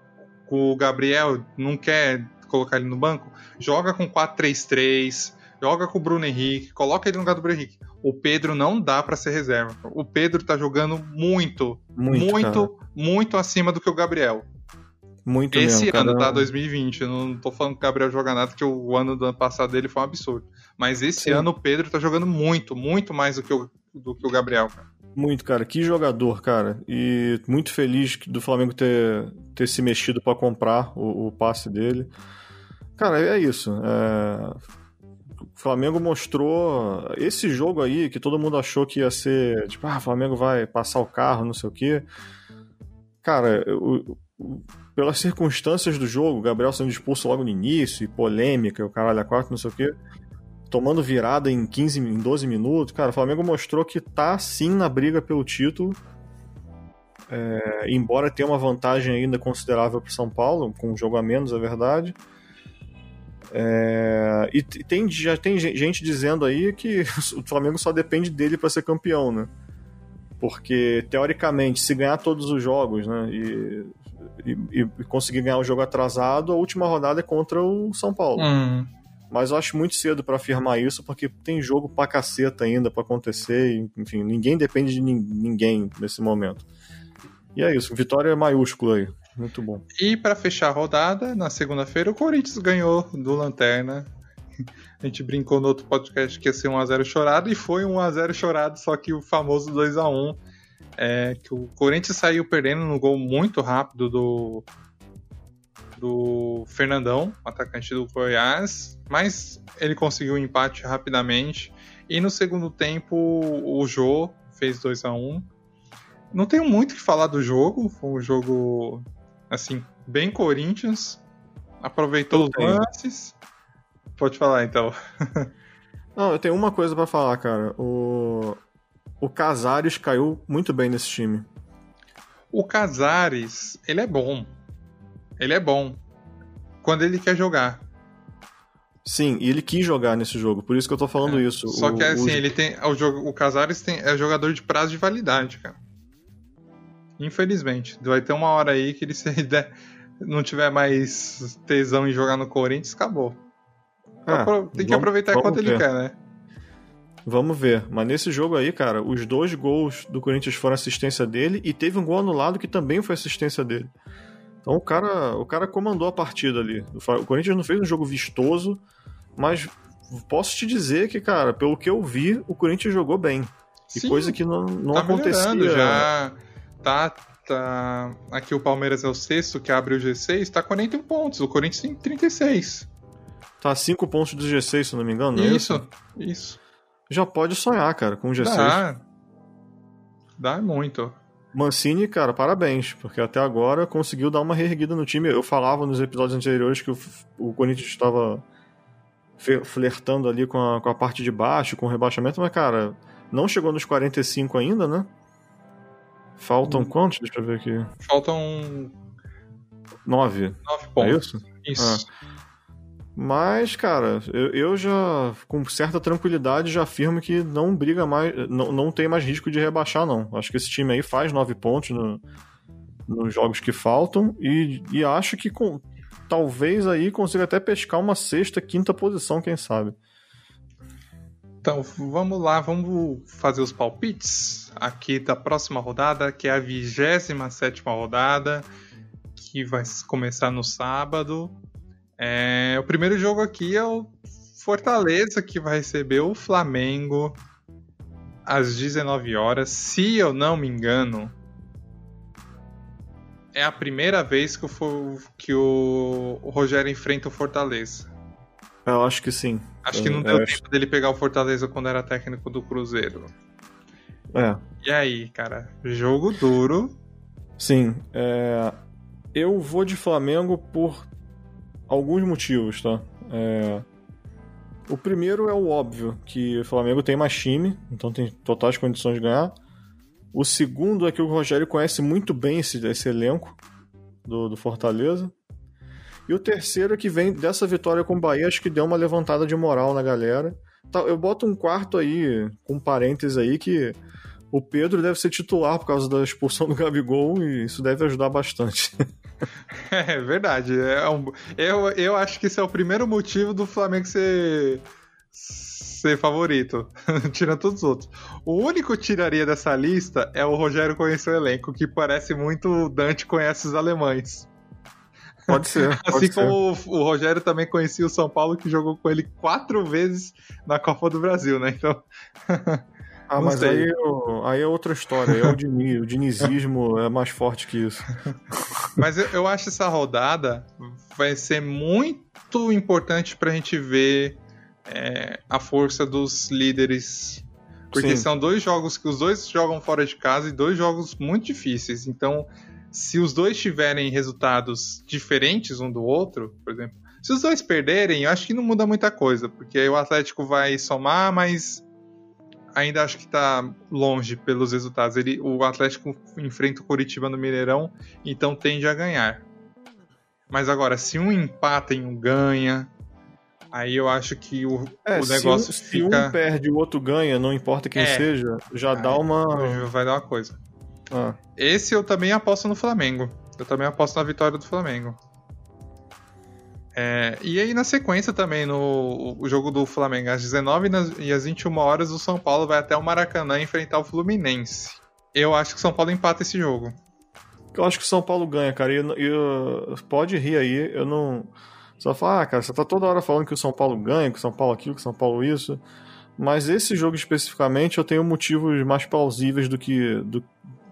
com o Gabriel, não quer colocar ele no banco, joga com 4-3-3, joga com o Bruno Henrique, coloca ele no lugar do Bruno Henrique. O Pedro não dá para ser reserva. O Pedro tá jogando muito, muito, muito, muito acima do que o Gabriel. Muito Esse mesmo, ano, tá? 2020. Eu não tô falando que o Gabriel joga nada, que o ano do ano passado dele foi um absurdo. Mas esse Sim. ano o Pedro tá jogando muito, muito mais do que o, do que o Gabriel, cara. Muito, cara. Que jogador, cara. E muito feliz do Flamengo ter, ter se mexido para comprar o, o, passe dele. Cara, é isso. É... O Flamengo mostrou esse jogo aí que todo mundo achou que ia ser tipo, ah, o Flamengo vai passar o carro, não sei o quê. Cara, o, o, pelas circunstâncias do jogo, Gabriel sendo expulso logo no início, e polêmica, o caralho a quatro, não sei o quê tomando virada em 15, em 12 minutos, cara, o Flamengo mostrou que tá sim na briga pelo título. É, embora tenha uma vantagem ainda considerável para São Paulo, com um jogo a menos, é verdade. É, e tem, já tem gente dizendo aí que o Flamengo só depende dele para ser campeão, né? Porque, teoricamente, se ganhar todos os jogos né, e, e, e conseguir ganhar o jogo atrasado, a última rodada é contra o São Paulo. Hum. Mas eu acho muito cedo para afirmar isso, porque tem jogo pra caceta ainda para acontecer. Enfim, ninguém depende de ninguém nesse momento. E é isso, vitória maiúscula aí. Muito bom. E para fechar a rodada, na segunda-feira, o Corinthians ganhou do Lanterna. A gente brincou no outro podcast que ia ser 1x0 chorado, e foi 1x0 chorado, só que o famoso 2x1. É, que o Corinthians saiu perdendo no gol muito rápido do, do Fernandão, atacante do Goiás, mas ele conseguiu o um empate rapidamente. E no segundo tempo, o Jô fez 2 a 1 Não tenho muito o que falar do jogo, foi um jogo, assim, bem Corinthians. Aproveitou os lances. Pode falar então. Não, eu tenho uma coisa para falar, cara. O, o Casares caiu muito bem nesse time. O Casares, ele é bom. Ele é bom. Quando ele quer jogar. Sim, e ele quis jogar nesse jogo, por isso que eu tô falando é. isso. Só o, que assim, o... ele tem. O, o Casares tem, é jogador de prazo de validade, cara. Infelizmente. Vai ter uma hora aí que ele se der, não tiver mais tesão em jogar no Corinthians, acabou. Ah, tem que vamos, aproveitar enquanto ele quer, né? Vamos ver. Mas nesse jogo aí, cara, os dois gols do Corinthians foram assistência dele e teve um gol anulado que também foi assistência dele. Então o cara, o cara comandou a partida ali. O Corinthians não fez um jogo vistoso, mas posso te dizer que, cara, pelo que eu vi, o Corinthians jogou bem. E Sim, coisa que não, não tá acontecia. Já tá, tá. Aqui o Palmeiras é o sexto que abre o G6, tá 41 pontos. O Corinthians tem 36. Tá 5 pontos do G6, se não me engano. Isso, é isso, isso. Já pode sonhar, cara, com o G6. Dá. Dá muito. Mancini, cara, parabéns, porque até agora conseguiu dar uma reerguida no time. Eu falava nos episódios anteriores que o, o Corinthians estava flertando ali com a, com a parte de baixo, com o rebaixamento, mas, cara, não chegou nos 45 ainda, né? Faltam hum. quantos? Deixa eu ver aqui. Faltam. Nove. Nove pontos. É isso? Isso. Ah. Mas, cara, eu, eu, já, com certa tranquilidade, já afirmo que não briga mais, não, não tem mais risco de rebaixar, não. Acho que esse time aí faz nove pontos no, nos jogos que faltam e, e acho que com, talvez aí consiga até pescar uma sexta, quinta posição, quem sabe. Então, vamos lá, vamos fazer os palpites aqui da próxima rodada, que é a 27 rodada, que vai começar no sábado. É, o primeiro jogo aqui é o Fortaleza, que vai receber o Flamengo às 19 horas. Se eu não me engano, é a primeira vez que o, que o, Rogério enfrenta o Fortaleza. Eu acho que sim. Acho que não deu tempo dele pegar o Fortaleza quando era técnico do Cruzeiro. É. E aí, cara? Jogo duro. Sim. É... Eu vou de Flamengo por alguns motivos, tá? É... O primeiro é o óbvio, que o Flamengo tem mais time, então tem totais condições de ganhar. O segundo é que o Rogério conhece muito bem esse, esse elenco do, do Fortaleza. E o terceiro é que vem dessa vitória com o Bahia, acho que deu uma levantada de moral na galera. Eu boto um quarto aí, com parênteses aí, que o Pedro deve ser titular por causa da expulsão do Gabigol e isso deve ajudar bastante. É verdade. É um, eu, eu acho que esse é o primeiro motivo do Flamengo ser, ser favorito, tirando todos os outros. O único que tiraria dessa lista é o Rogério conhecer o elenco, que parece muito Dante conhece os alemães. Pode ser. Pode assim como ser. o Rogério também conhecia o São Paulo, que jogou com ele quatro vezes na Copa do Brasil, né? Então. Ah, mas aí, eu- aí é outra história. É o, o dinizismo é mais forte que isso. Mas eu, eu acho essa rodada vai ser muito importante pra gente ver é, a força dos líderes. Porque Sim. são dois jogos que os dois jogam fora de casa e dois jogos muito difíceis. Então, se os dois tiverem resultados diferentes um do outro, por exemplo, se os dois perderem, eu acho que não muda muita coisa, porque aí o Atlético vai somar, mas ainda acho que tá longe pelos resultados. Ele, o Atlético enfrenta o Curitiba no Mineirão, então tende a ganhar. Mas agora, se um empata e um ganha, aí eu acho que o, É, o se um- negócio se, fica. um perde e o outro ganha, não importa quem É. seja, já dá Aí, uma. Vai dar uma coisa. Ah, Esse eu também aposto no Flamengo. Eu também aposto na vitória do Flamengo. É, e aí na sequência também, no o jogo do Flamengo, às 19 e e às 21 horas, o São Paulo vai até o Maracanã enfrentar o Fluminense. Eu acho que o São Paulo empata esse jogo. eu acho que o São Paulo ganha, cara. E eu- eu- pode rir aí, eu não. Só falar, ah, cara, você tá toda hora falando que o São Paulo ganha, que o São Paulo aquilo, que o São Paulo isso. Mas esse jogo especificamente eu tenho motivos mais plausíveis do que. do,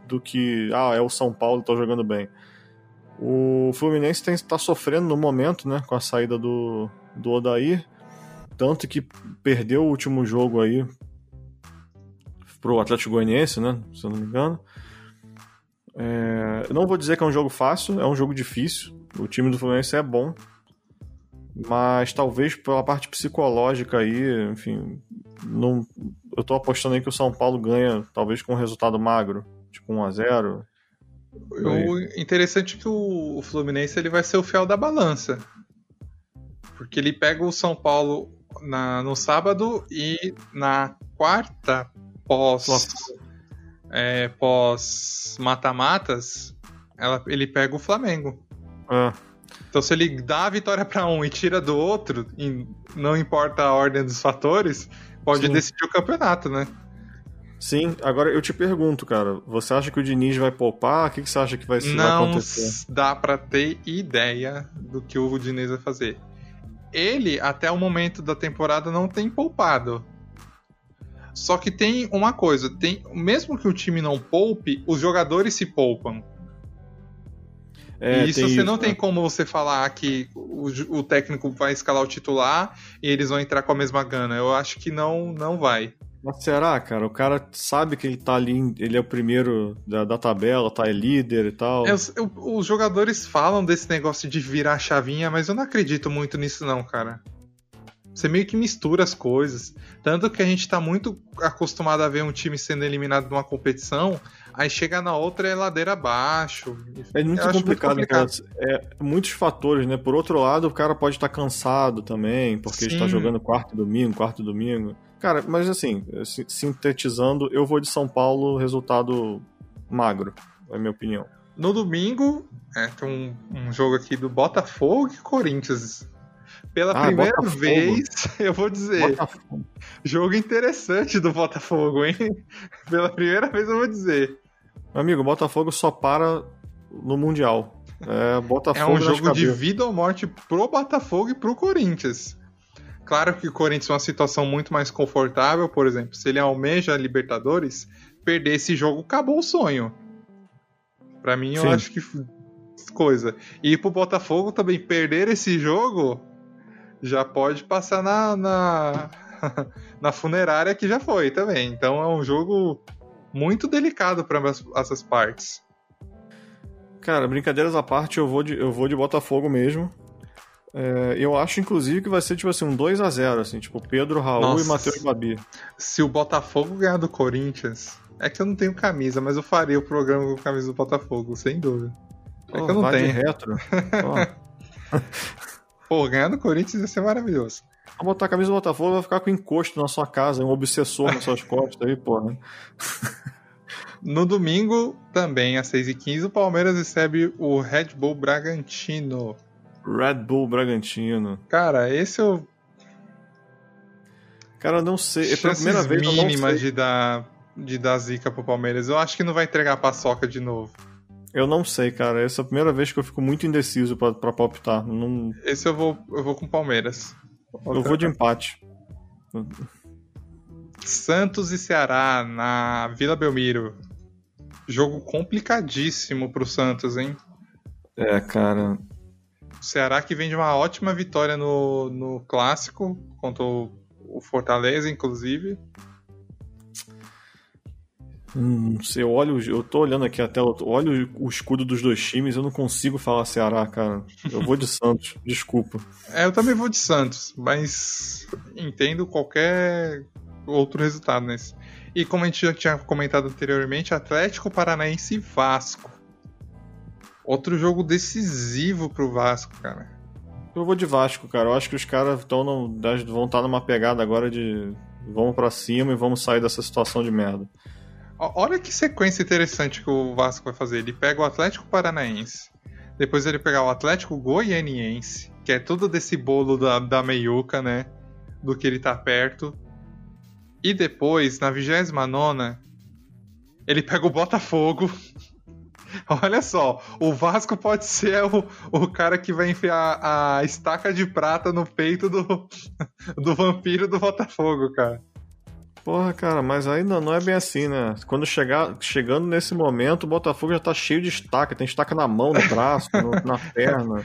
do que. Ah, é o São Paulo, tá jogando bem. O Fluminense tem, tá sofrendo no momento, né? Com a saída do, do Odair. Tanto que perdeu o último jogo aí pro Atlético Goianiense, né? Se eu não me engano. É, não vou dizer que é um jogo fácil, é um jogo difícil. O time do Fluminense é bom. Mas talvez pela parte psicológica aí, enfim. Não, eu tô apostando aí que o São Paulo ganha, talvez com um resultado magro. Tipo 1x0. O interessante é que o, Fluminense ele vai ser o fiel da balança. Porque ele pega o São Paulo na- no sábado e na quarta, pós, é, pós mata-matas, ele pega o Flamengo. É, Então se ele dá a vitória para um e tira do outro, não importa a ordem dos fatores, pode Sim. decidir o campeonato, né? Sim, agora eu te pergunto, cara. Você acha que o Diniz vai poupar? O que, que você acha que vai, vai não acontecer? s- dá pra ter ideia do que o Diniz vai fazer. Ele, até o momento da temporada, não tem poupado. Só que tem uma coisa, tem mesmo que o time não poupe, os jogadores se poupam. É, e isso você não né? tem como você falar que o, o técnico vai escalar o titular e eles vão entrar com a mesma gana. Eu acho que não, não vai. Mas será, cara? O cara sabe que ele tá ali, ele é o primeiro da, da tabela, tá é líder e tal. Eu- eu- os jogadores falam desse negócio de virar a chavinha, mas eu não acredito muito nisso, não, cara. Você meio que mistura as coisas. Tanto que a gente tá muito acostumado a ver um time sendo eliminado numa competição, aí chega na outra é ladeira abaixo. É muito Eu complicado, muito cara. É muitos fatores, né? Por outro lado, o cara pode estar cansado também, porque está Sim. jogando quarto e domingo, quarto e domingo. Cara, mas assim, si- sintetizando, eu vou de São Paulo, resultado magro, é minha opinião. No domingo, é, tem um, um jogo aqui do Botafogo e Corinthians. Pela Ah, primeira Botafogo. vez, eu vou dizer, Botafogo. jogo interessante do Botafogo, hein? Pela primeira vez eu vou dizer. Meu amigo, o Botafogo só para no Mundial. É, Botafogo É um jogo de vida ou morte pro Botafogo e pro Corinthians. Claro que o Corinthians é uma situação muito mais confortável, por exemplo, se ele almeja a Libertadores, perder esse jogo acabou o sonho. Pra mim, eu Sim. acho que coisa. E pro Botafogo também perder esse jogo já pode passar na na, na funerária que já foi também. Então é um jogo muito delicado para essas partes. Cara, brincadeiras à parte, eu vou de, eu vou de Botafogo mesmo. É, eu acho, inclusive, que vai ser tipo assim, um 2x0, assim, tipo Pedro, Raul Nossa. e Matheus Babi. se o Botafogo ganhar do Corinthians, é que eu não tenho camisa, mas eu faria o programa com camisa do Botafogo, sem dúvida. É Pô, que eu não tenho. retro. Pô, ganhar do Corinthians ia ser maravilhoso. Vou botar a camisa do Botafogo vai ficar com encosto na sua casa, um obsessor nas suas costas aí, porra. No domingo, também às 6h15, o Palmeiras recebe o Red Bull Bragantino. Red Bull Bragantino. Cara, esse eu. Cara, eu não sei. É pela chances primeira vez eu não sei. de dar, de dar zica pro Palmeiras. Eu acho que não vai entregar a paçoca de novo. Eu não sei, cara. Essa é a primeira vez que eu fico muito indeciso pra, pra palpitar. Não, Esse eu vou, eu vou com o Palmeiras. eu vou de empate. Santos e Ceará na Vila Belmiro. Jogo complicadíssimo pro Santos, hein? É, cara. Ceará que vem de uma ótima vitória no, no clássico contra o, o Fortaleza, inclusive. Hum, se eu olho, eu tô olhando aqui até, olho o escudo dos dois times, eu não consigo falar Ceará, cara. Eu vou de Santos, desculpa. É, eu também vou de Santos, mas entendo qualquer outro resultado nesse. E como a gente já tinha comentado anteriormente, Atlético Paranaense e Vasco. Outro jogo decisivo pro Vasco, cara. Eu vou de Vasco, cara. Eu acho que os caras no, vão estar numa pegada agora de vamos para cima e vamos sair dessa situação de merda. Olha que sequência interessante que o Vasco vai fazer. Ele pega o Atlético Paranaense, depois ele pega o Atlético Goianiense, que é tudo desse bolo da, da meiuca, né? Do que ele tá perto. E depois, na 29, ele pega o Botafogo. Olha só, o Vasco pode ser o, o cara que vai enfiar a estaca de prata no peito do, do vampiro do Botafogo, cara. Porra, cara, mas ainda não é bem assim, né? Quando chegar, chegando nesse momento, o Botafogo já tá cheio de estaca, tem estaca na mão, no braço, no, na perna.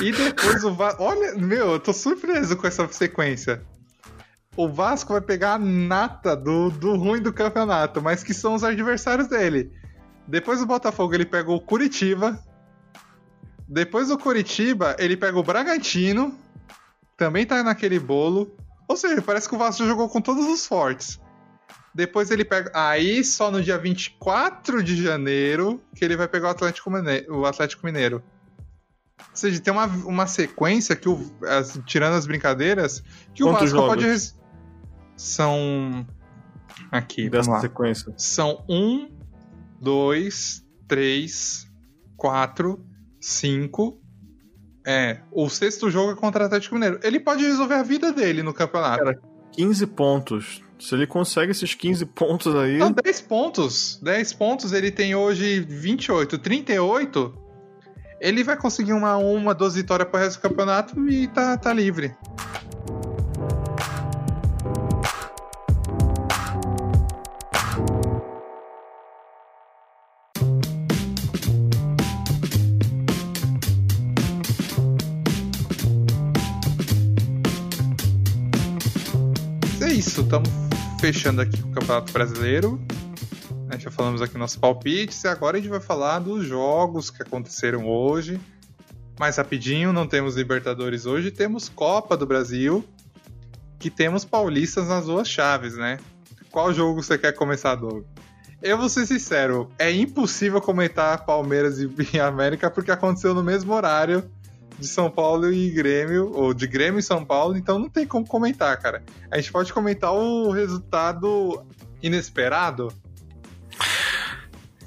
E depois o Vasco. Olha, meu, eu tô surpreso com essa sequência. O Vasco vai pegar a nata do, do ruim do campeonato, mas que são os adversários dele. Depois o Botafogo ele pega o Curitiba. Depois do Curitiba, ele pega o Bragantino. Também tá naquele bolo. Ou seja, parece que o Vasco jogou com todos os fortes. Depois ele pega. Aí, só no dia 24 de janeiro, que ele vai pegar o Atlético Mineiro. O Atlético Mineiro. Ou seja, tem uma, uma sequência que, o, as, tirando as brincadeiras, que Quantos o Vasco jogos? pode. São. Aqui, Dessa sequência. São um, dois, três, quatro, cinco. É, o sexto jogo é contra o Atlético Mineiro. Ele pode resolver a vida dele no campeonato. Cara, 15 pontos. Se ele consegue esses 15 pontos aí. Não, 10 pontos. 10 pontos, ele tem hoje 28, 38. Ele vai conseguir uma, uma, duas vitórias pro resto do campeonato e tá, tá livre. Estamos fechando aqui o Campeonato Brasileiro. Né, Já falamos aqui nossos palpites e agora a gente vai falar dos jogos que aconteceram hoje. Mais rapidinho, não temos Libertadores hoje, temos Copa do Brasil, que temos paulistas nas duas chaves, né? Qual jogo você quer começar, Doug? Eu vou ser sincero, é impossível comentar Palmeiras e América porque aconteceu no mesmo horário de São Paulo e Grêmio, ou de Grêmio e São Paulo, então não tem como comentar, cara. A gente pode comentar o resultado inesperado,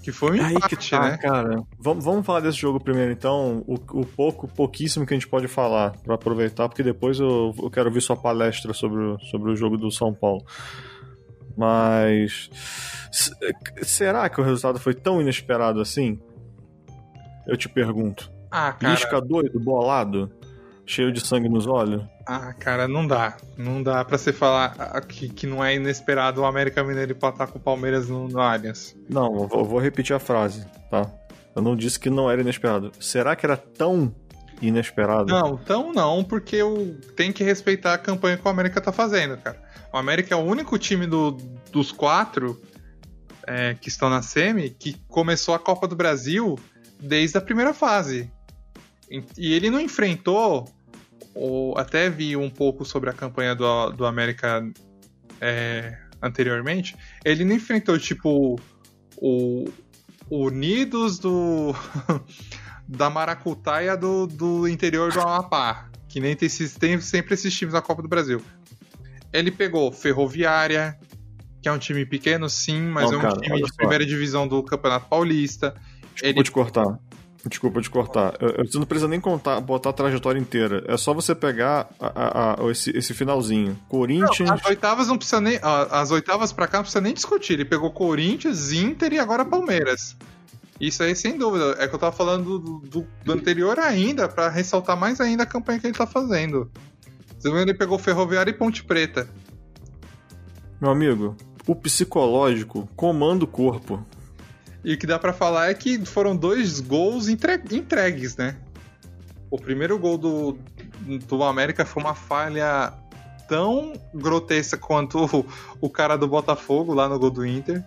que foi um Aí empate, que tá, né? cara. Vamos, vamos falar desse jogo primeiro, então. O, o pouco, pouquíssimo que a gente pode falar, pra aproveitar, porque depois eu, eu quero ouvir sua palestra sobre, o- sobre o jogo do São Paulo. Mas. Será que o resultado foi tão inesperado assim? Eu te pergunto. Ah, cara, Lisca doido, bolado, cheio de sangue nos olhos? ah, cara, não dá. Não dá pra você falar ah, que, que não é inesperado o América Mineiro empatar com o Palmeiras no, no Allianz. Não, eu vou, eu vou repetir a frase, tá? Eu não disse que não era inesperado. Será que era tão inesperado? Não, então não, porque eu tenho que respeitar a campanha que o América tá fazendo, cara. O América é o único time do- dos quatro é, que estão na semi que começou a Copa do Brasil desde a primeira fase. E- ele não enfrentou, ou até vi um pouco sobre a campanha do, do América é, anteriormente, ele não enfrentou, tipo, o o Unidos do da Maracutaia do, do interior do Amapá, que nem tem, esses- tem sempre esses times na Copa do Brasil. Ele pegou Ferroviária, que é um time pequeno, sim, mas Não, é um cara, time de só. primeira divisão do Campeonato Paulista. Desculpa Ele te cortar. Desculpa te cortar. Eu- Você não precisa nem contar, botar a trajetória inteira. É só você pegar a- a- a- esse, esse finalzinho. Corinthians. As oitavas não precisa nem. As oitavas pra cá não precisa nem discutir. Ele pegou Corinthians, Inter e agora Palmeiras. Isso aí, sem dúvida. É que eu tava falando do, do- do anterior ainda, pra ressaltar mais ainda a campanha que ele tá fazendo. Você viu, Ele pegou Ferroviária e Ponte Preta. Meu amigo, o psicológico comanda o corpo. E o que dá para falar é que foram dois gols entregues, né? O primeiro gol do, do América foi uma falha tão grotesca quanto o, o cara do Botafogo lá no gol do Inter.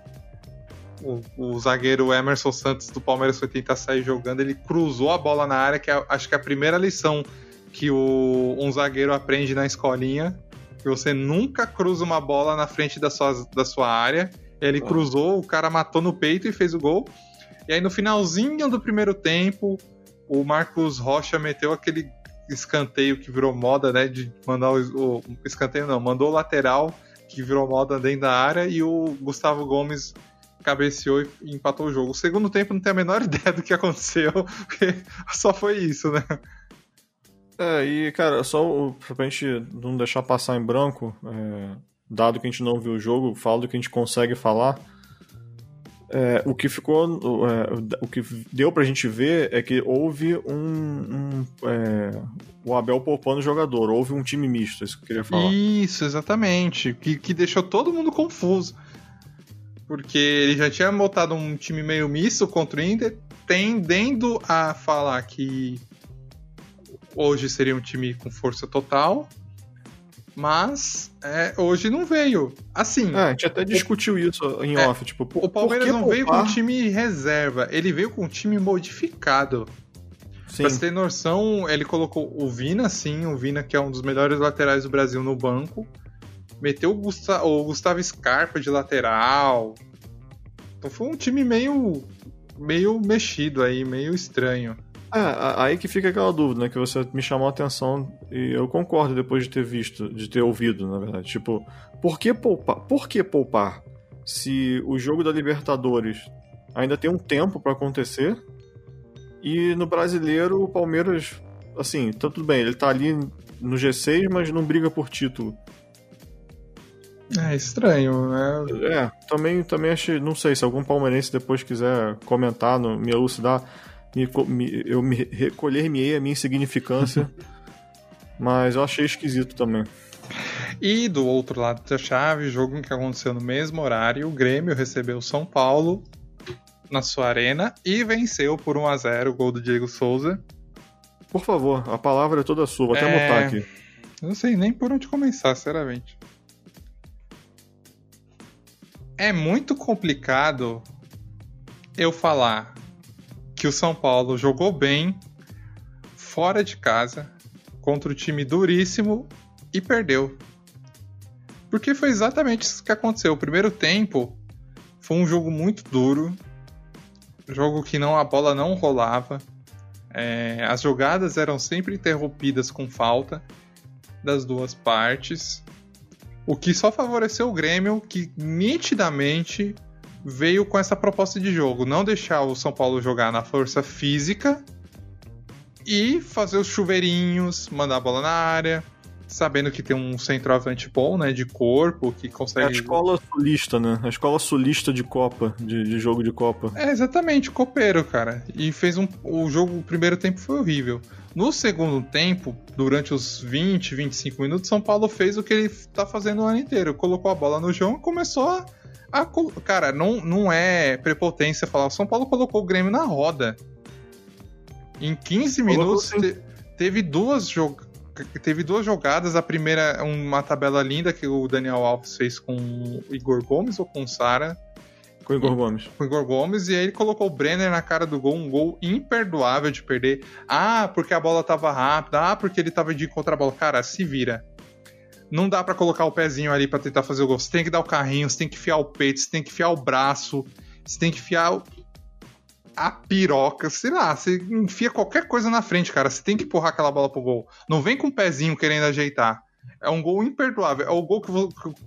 O, o, zagueiro Emerson Santos do Palmeiras foi tentar sair jogando, ele cruzou a bola na área, que é, acho que é a primeira lição que o, um zagueiro aprende na escolinha, que você nunca cruza uma bola na frente da sua, da sua área. Ele ah. cruzou, o cara matou no peito e fez o gol. E aí no finalzinho do primeiro tempo, o Marcos Rocha meteu aquele escanteio que virou moda, né? De mandar o, o escanteio não, mandou o lateral que virou moda dentro da área e o Gustavo Gomes cabeceou e empatou o jogo. O segundo tempo não tem a menor ideia do que aconteceu, porque só foi isso, né? É, e cara, só pra gente não deixar passar em branco, é, dado que a gente não viu o jogo, falo do que a gente consegue falar. É, o que ficou. É, o que deu pra gente ver é que houve um. um é, o Abel poupando o jogador, houve um time misto, é isso que eu queria falar. Isso, exatamente. Que, que deixou todo mundo confuso. Porque ele já tinha montado um time meio misto contra o Inter, tendendo a falar que hoje seria um time com força total, mas é, hoje não veio. Assim. É, a gente até discutiu isso em é, off. Tipo, o Palmeiras não poupar? veio com time reserva, ele veio com time modificado. Sim. Pra você ter noção, ele colocou o Vina, sim, o Vina, que é um dos melhores laterais do Brasil, no banco. Meteu o, Gusta o Gustavo Scarpa de lateral. Então foi um time meio. meio mexido aí, meio estranho. É, aí que fica aquela dúvida, né? Que você me chamou a atenção e eu concordo depois de ter visto, de ter ouvido, na verdade. Tipo, por que poupar? Por que poupar? Se o jogo da Libertadores ainda tem um tempo para acontecer e no brasileiro o Palmeiras, assim, tá tudo bem, ele tá ali no G6, mas não briga por título. É estranho, né? É, também, também achei, não sei, se algum palmeirense depois quiser comentar, no, me elucidar me, me, eu me recolher-me a minha insignificância, mas eu achei esquisito também. E do outro lado da chave, jogo que aconteceu no mesmo horário, o Grêmio recebeu o São Paulo na sua arena e venceu por 1 a 0 o gol do Diego Souza. Por favor, a palavra é toda sua, vou até é... anotar aqui. Eu não sei nem por onde começar, sinceramente. É muito complicado eu falar que o São Paulo jogou bem fora de casa contra o time duríssimo e perdeu. Porque foi exatamente isso que aconteceu. O primeiro tempo foi um jogo muito duro, jogo que não a bola não rolava, é, as jogadas eram sempre interrompidas com falta das duas partes, o que só favoreceu o Grêmio, que nitidamente veio com essa proposta de jogo: não deixar o São Paulo jogar na força física e fazer os chuveirinhos, mandar a bola na área, sabendo que tem um centroavante bom, né, de corpo, que consegue... É a escola sulista, né? A escola sulista de Copa, de, de jogo de Copa. É, exatamente, copeiro, cara. E fez um... O jogo, o primeiro tempo foi horrível. No segundo tempo, durante os 20, 25 minutos, São Paulo fez o que ele tá fazendo o ano inteiro. Colocou a bola no chão e começou a a, cara, não, não é prepotência falar. O São Paulo colocou o Grêmio na roda. Em 15 minutos te, teve duas jogadas. Teve duas jogadas, a primeira uma tabela linda que o Daniel Alves fez com o Igor Gomes ou com o Sara. Com o Igor Gomes. Com o Igor Gomes, e aí ele colocou o Brenner na cara do gol, um gol imperdoável de perder. Ah, porque a bola tava rápida, ah, porque ele tava de contra a bola. Cara, se vira não dá para colocar o pezinho ali para tentar fazer o gol. Você tem que dar o carrinho, você tem que enfiar o peito, você tem que enfiar o braço, você tem que enfiar a piroca, sei lá, você enfia qualquer coisa na frente, cara. Você tem que empurrar aquela bola pro gol. Não vem com o pezinho querendo ajeitar. É um gol imperdoável. É o gol que,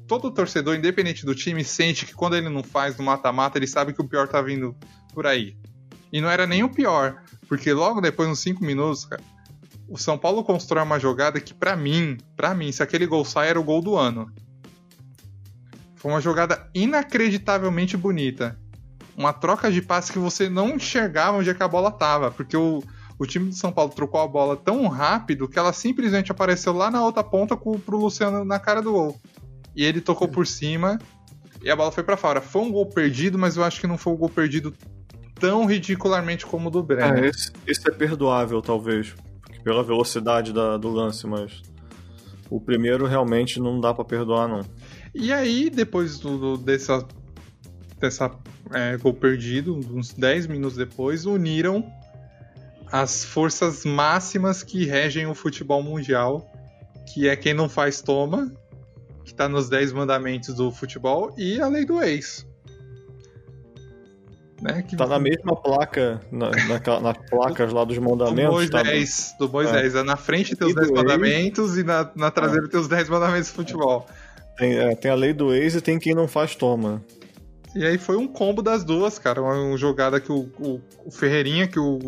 todo torcedor, independente do time, sente que quando ele não faz no mata-mata, ele sabe que o pior tá vindo por aí. E não era nem o pior, porque logo depois, nos 5 minutos, cara, o São Paulo constrói uma jogada que, para mim, para mim, se aquele gol sai, era o gol do ano. Foi uma jogada inacreditavelmente bonita. Uma troca de passe que você não enxergava onde é a bola tava, porque o, o time do São Paulo trocou a bola tão rápido que ela simplesmente apareceu lá na outra ponta com, pro Luciano na cara do gol. e ele tocou por cima e a bola foi para fora. Foi um gol perdido, mas eu acho que não foi um gol perdido tão ridicularmente como o do Brenner. É, esse, esse, é perdoável, talvez, pela velocidade da, do lance, mas o primeiro realmente não dá para perdoar, não. E aí, depois do, do dessa, dessa é, gol perdido, uns 10 minutos depois, uniram as forças máximas que regem o futebol mundial, que é quem não faz toma, que está nos 10 mandamentos do futebol, e a lei do ex. Né, que... Tá na mesma placa, na, na, nas placas lá dos mandamentos. Do Moisés, tá... do Moisés. É. é. na frente tem os 10 mandamentos e na, na traseira é. tem os 10 mandamentos do futebol. Tem, é, tem a lei do ex e tem quem não faz toma. E aí foi um combo das duas, cara. Uma, uma jogada que o, o, o, Ferreirinha, que o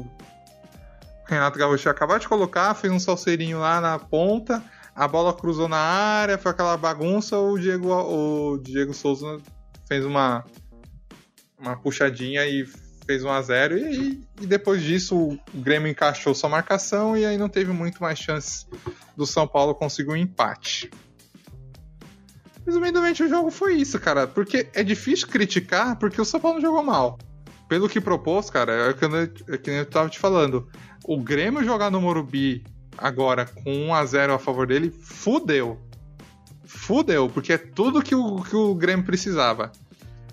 Renato Gaúcho acabou de colocar, fez um salseirinho lá na ponta, a bola cruzou na área, foi aquela bagunça, o Diego, o Diego Souza fez uma, uma puxadinha e fez 1 a 0 e, e depois disso o Grêmio encaixou sua marcação e aí não teve muito mais chances do São Paulo conseguir um empate. Resumidamente, o jogo foi isso, cara. Porque é difícil criticar porque o São Paulo jogou mal. Pelo que propôs, cara, é que eu, é que eu tava te falando. O Grêmio jogar no Morumbi agora com 1 a 0 a favor dele, fudeu. Fudeu, porque é tudo que o, que o Grêmio precisava.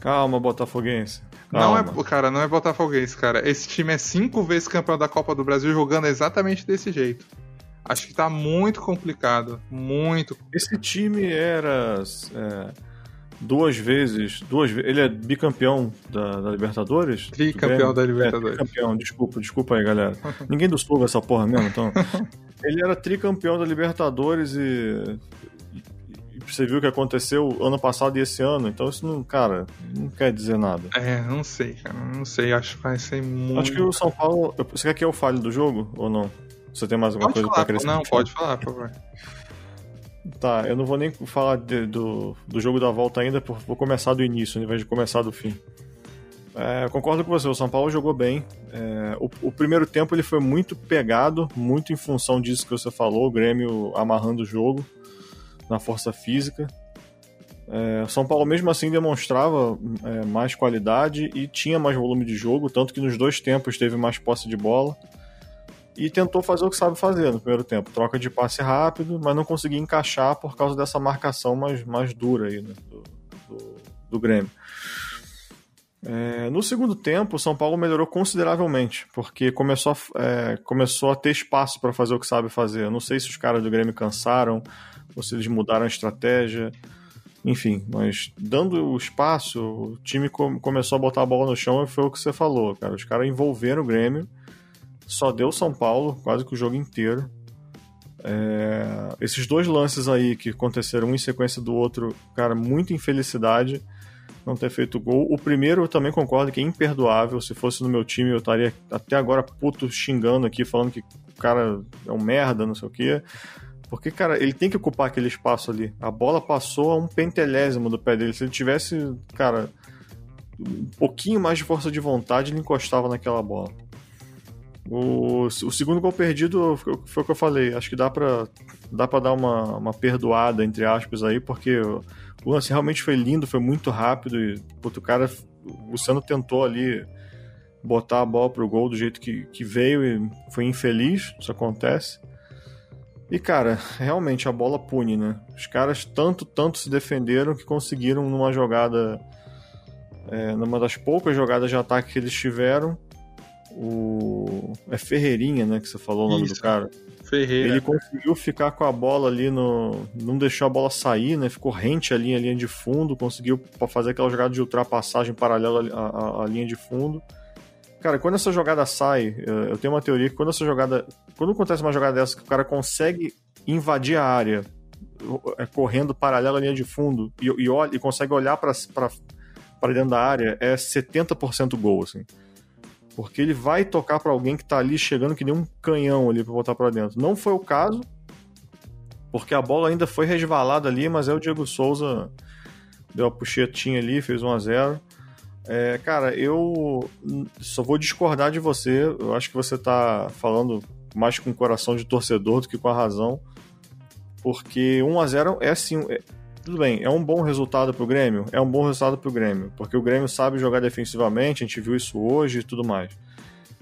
Calma, Botafoguense. Calma. Não é, cara, não é Botafoguense, cara. Esse time é cinco vezes campeão da Copa do Brasil jogando exatamente desse jeito. Acho que tá muito complicado. Muito. Esse time era é, duas vezes. Duas Ele é bicampeão da, da Libertadores? Tricampeão da Libertadores. É, tricampeão, desculpa, desculpa aí, galera. Ninguém do Sul essa porra mesmo, então. ele era tricampeão da Libertadores e, e você viu o que aconteceu ano passado e esse ano, então isso não, cara, não quer dizer nada. É, não sei, cara, não sei, acho que vai ser muito. Acho que o São Paulo. Você quer que eu fale do jogo ou não? Você tem mais alguma pode coisa para acrescentar? Não, pode falar, por favor. Tá, eu não vou nem falar de, do, do jogo da volta ainda, vou começar do início, ao invés de começar do fim. É, concordo com você, o São Paulo jogou bem. É, o, o, primeiro tempo ele foi muito pegado, muito em função disso que você falou, o Grêmio amarrando o jogo na força física. É, São Paulo mesmo assim demonstrava é, mais qualidade e tinha mais volume de jogo, tanto que nos dois tempos teve mais posse de bola e tentou fazer o que sabe fazer no primeiro tempo, troca de passe rápido, mas não conseguia encaixar por causa dessa marcação mais, mais dura aí né, do, do, do, Grêmio. É, no segundo tempo, o São Paulo melhorou consideravelmente, porque começou a, é, começou a ter espaço para fazer o que sabe fazer. Eu não sei se os caras do Grêmio cansaram ou se eles mudaram a estratégia, enfim, mas dando o espaço, o time começou a botar a bola no chão e foi o que você falou, cara. Os caras envolveram o Grêmio só deu São Paulo quase que o jogo inteiro. É, esses dois lances aí que aconteceram um em sequência do outro, cara, muita infelicidade não ter feito gol. O primeiro eu também concordo que é imperdoável. Se fosse no meu time, eu estaria até agora puto xingando aqui, falando que o cara é um merda, não sei o quê. Porque, cara, ele tem que ocupar aquele espaço ali. A bola passou a um pentelésimo do pé dele. Se ele tivesse, cara, um pouquinho mais de força de vontade, ele encostava naquela bola. O, o segundo gol perdido foi o que eu falei. Acho que dá pra, dá pra dar uma, uma perdoada, entre aspas, aí, porque o lance realmente foi lindo, foi muito rápido. E puto, o cara, o Luciano tentou ali botar a bola pro gol do jeito que, que veio e foi infeliz. Isso acontece. E, cara, realmente a bola pune, né? Os caras tanto, tanto se defenderam que conseguiram numa jogada. É, numa das poucas jogadas de ataque que eles tiveram, o. É Ferreirinha, né? Que você falou o nome Isso. do cara. Ferreira. Ele conseguiu ficar com a bola ali no. Não deixou a bola sair, né? Ficou rente ali a linha de fundo, conseguiu fazer aquela jogada de ultrapassagem paralela à, à, à linha de fundo. Cara, quando essa jogada sai, eu tenho uma teoria que quando essa jogada. Quando acontece uma jogada dessa que o cara consegue invadir a área é, correndo paralela à linha de fundo e, e, olha, e consegue olhar para dentro da área, é 70% gol, assim. Porque ele vai tocar para alguém que tá ali chegando que nem um canhão ali para botar para dentro. Não foi o caso, porque a bola ainda foi resvalada ali, mas é o Diego Souza deu a puxetinha ali, fez 1 a 0 é, cara, eu só vou discordar de você. Eu acho que você tá falando mais com o coração de torcedor do que com a razão. Porque 1 a 0 é assim. É, Tudo bem, é um bom resultado pro Grêmio? É um bom resultado pro Grêmio, porque o Grêmio sabe jogar defensivamente, a gente viu isso hoje e tudo mais.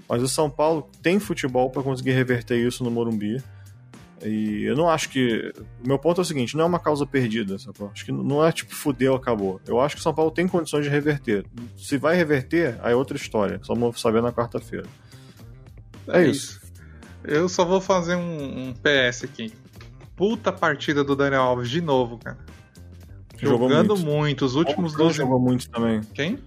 Mas o São Paulo tem futebol para conseguir reverter isso no Morumbi. E eu não acho que. O meu ponto é o seguinte: não é uma causa perdida, sacou? Acho que não é tipo fudeu, acabou. Eu acho que o São Paulo tem condições de reverter. Se vai reverter, aí é outra história. Só vamos saber na quarta-feira. É, é isso. isso. Eu só vou fazer um, um PS aqui. Puta partida do Daniel Alves de novo, cara. Jogou Jogando muito. muito. Os últimos dois. Jogou muito também. Quem?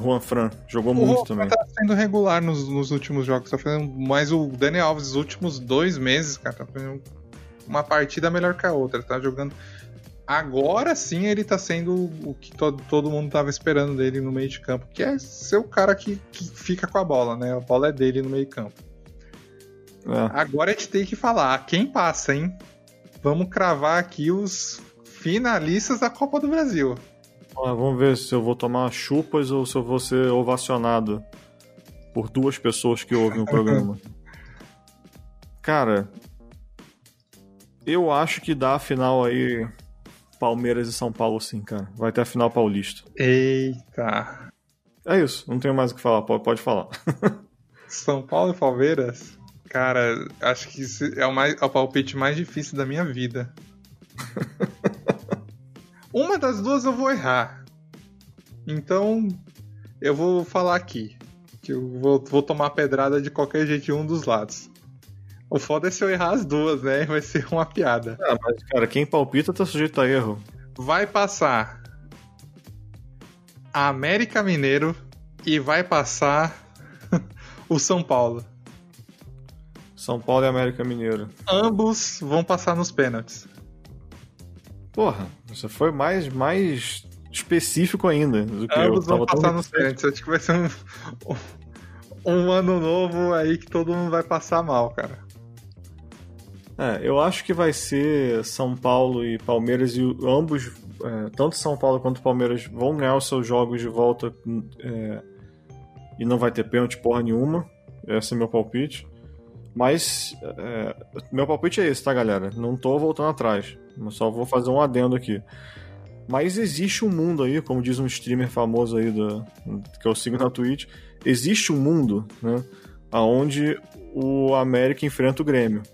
Juan Fran. Jogou o muito Juan também. tá sendo regular nos, nos últimos jogos. Tá fazendo, mas o Daniel Alves, os últimos dois meses, cara, tá fazendo uma partida melhor que a outra. Tá jogando. Agora sim ele tá sendo o que todo, todo mundo tava esperando dele no meio de campo, que é ser o cara que, que fica com a bola, né? A bola é dele no meio de campo. É. Agora a gente tem que falar quem passa, hein? Vamos cravar aqui os finalistas da Copa do Brasil. Ah, vamos ver se eu vou tomar chupas ou se eu vou ser ovacionado por duas pessoas que ouvem o programa. Cara, eu acho que dá a final aí Palmeiras e São Paulo sim, cara. Vai ter a final paulista. Eita. É isso, não tenho mais o que falar, pode, falar. São Paulo e Palmeiras? Cara, acho que é o, mais, é o palpite mais difícil da minha vida. Uma das duas eu vou errar. Então, eu vou falar aqui. Que eu vou, vou tomar pedrada de qualquer jeito de um dos lados. O foda é se eu errar as duas, né? Vai ser uma piada. Ah, mas, cara, quem palpita tá sujeito a erro. Vai passar a América Mineiro e vai passar o São Paulo. São Paulo e América Mineiro. Ambos vão passar nos pênaltis. Porra, você foi mais, mais específico ainda do que Ambos eu. vão passar nos pênaltis. Acho que vai ser um, um ano novo aí que todo mundo vai passar mal, cara. É, eu acho que vai ser São Paulo e Palmeiras e ambos, é, tanto São Paulo quanto Palmeiras, vão ganhar os seus jogos de volta é, e não vai ter pênalti porra nenhuma. Esse é meu palpite. Mas é, meu palpite é esse, tá, galera? Não tô voltando atrás. Só vou fazer um adendo aqui. Mas existe um mundo aí, como diz um streamer famoso aí do, que eu sigo na Twitch, existe um mundo, né? Onde o América enfrenta o Grêmio.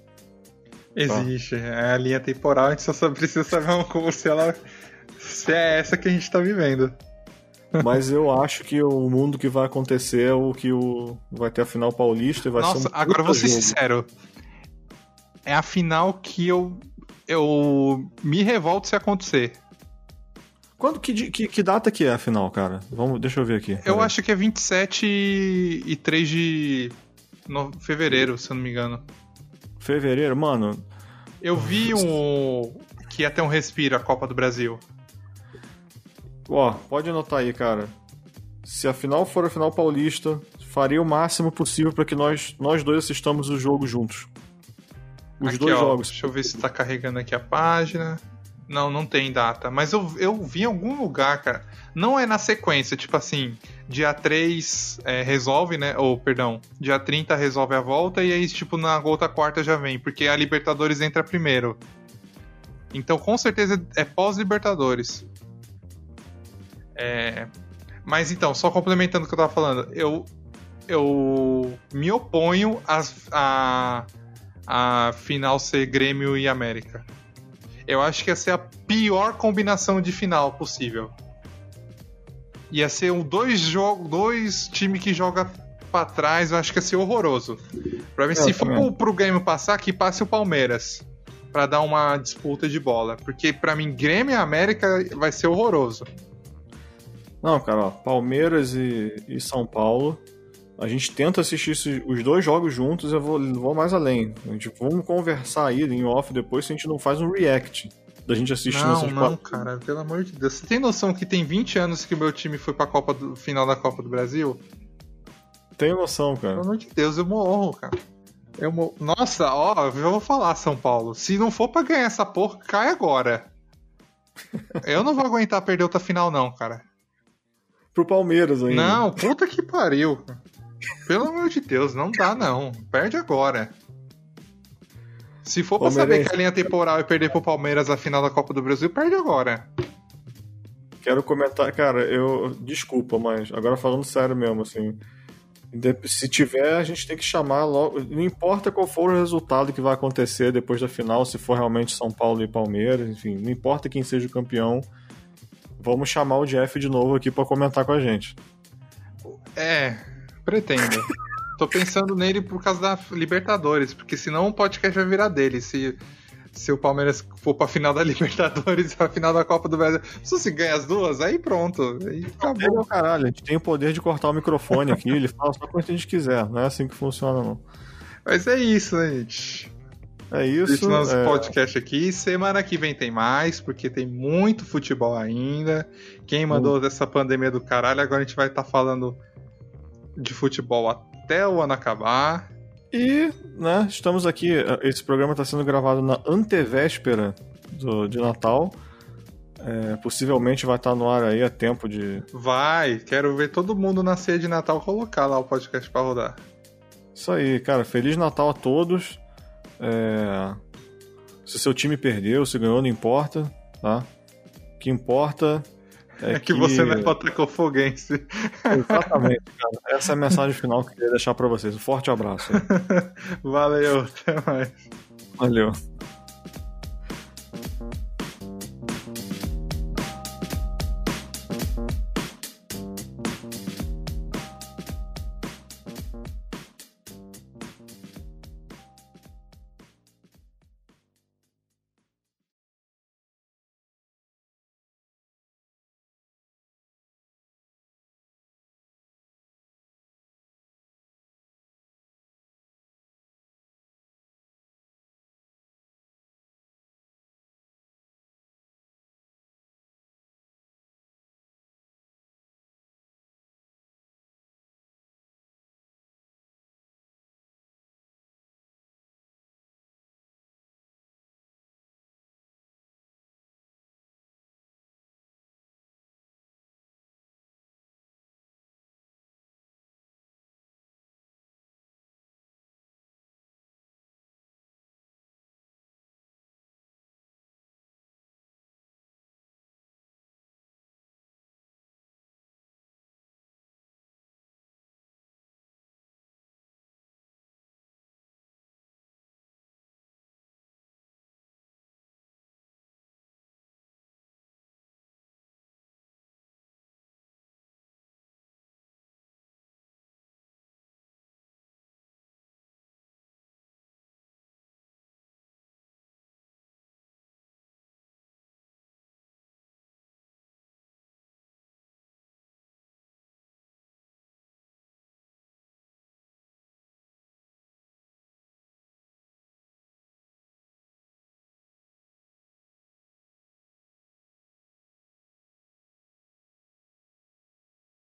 Existe. Tá? É a linha temporal, a gente só precisa saber como se ela. se é essa que a gente tá vivendo. Mas eu acho que o mundo que vai acontecer é o que o vai ter a final paulista e vai Nossa, ser um agora vou ser sincero. É a final que eu eu me revolto se acontecer. Quando que, que, que, data que é a final, cara? Vamos, deixa eu ver aqui. Eu acho que é 27 e 3 de no, fevereiro, se eu não me engano. Fevereiro, mano. Eu vi um que ia ter um respiro a Copa do Brasil. Ó, pode anotar aí, cara. Se a final for a final paulista, faria o máximo possível para que nós, nós dois assistamos o jogo juntos. Os aqui, dois ó, jogos. Deixa eu ver se tá carregando aqui a página. Não, não tem data. Mas eu, eu vi em algum lugar, cara. Não é na sequência, tipo assim, dia 3 é, resolve, né? Ou, perdão, dia 30 resolve a volta e aí, tipo, na outra quarta já vem, porque a Libertadores entra primeiro. Então, com certeza é pós-Libertadores. É... Mas então, só complementando o que eu tava falando, eu, eu me oponho a, a, a final ser Grêmio e América. Eu acho que ia ser a pior combinação de final possível. Ia ser um dois jogos, dois times que joga para trás, eu acho que ia ser horroroso. Pra mim, se for pro, pro Grêmio passar, que passe o Palmeiras. para dar uma disputa de bola. Porque para mim, Grêmio e América vai ser horroroso. Não, cara, ó, Palmeiras e, e, São Paulo. A gente tenta assistir os dois jogos juntos eu vou, vou mais além. A gente, vamos conversar aí em off depois se a gente não faz um react da gente assistindo não, essas Não, cara, pelo amor de Deus. Você tem noção que tem 20 anos que o meu time foi pra Copa do final da Copa do Brasil? Tenho noção, cara. Pelo amor de Deus, eu morro, cara. Eu morro. Nossa, ó, eu vou falar, São Paulo. Se não for pra ganhar essa porra, cai agora. eu não vou aguentar perder outra final, não, cara pro Palmeiras ainda. Não, puta que pariu. Pelo amor de Deus, não dá não. Perde agora. Se for pra saber que a linha temporal e perder pro Palmeiras a final da Copa do Brasil, perde agora. Quero comentar, cara, eu. Desculpa, mas agora falando sério mesmo, assim. Se tiver, a gente tem que chamar logo. Não importa qual for o resultado que vai acontecer depois da final, se for realmente São Paulo e Palmeiras, enfim, não importa quem seja o campeão, vamos chamar o Jeff de novo aqui para comentar com a gente. É, pretendo. Tô pensando nele por causa da Libertadores, porque senão o podcast vai virar dele. Se, se o Palmeiras for pra final da Libertadores e a final da Copa do Brasil. Se você ganha as duas, aí pronto. Aí acabou. É caralho, a gente tem o poder de cortar o microfone aqui, ele fala só quando a gente quiser. Não é assim que funciona, não. Mas é isso, né, gente? É isso. Esse nosso é... podcast aqui. Semana que vem tem mais, porque tem muito futebol ainda. Quem mandou dessa pandemia do caralho, agora a gente vai estar tá falando de futebol até o ano acabar. E, né, estamos aqui. Esse programa está sendo gravado na antevéspera do, de Natal. É, possivelmente vai estar tá no ar aí a tempo de. Vai, quero ver todo mundo na ceia de Natal colocar lá o podcast para rodar. Isso aí, cara. Feliz Natal a todos. É... Se seu time perdeu, se ganhou, não importa, tá? O que importa é, é que, que, você não é botafoguense. Exatamente, cara. Essa é a mensagem final que eu queria deixar para vocês. Um forte abraço. Valeu, até mais. Valeu.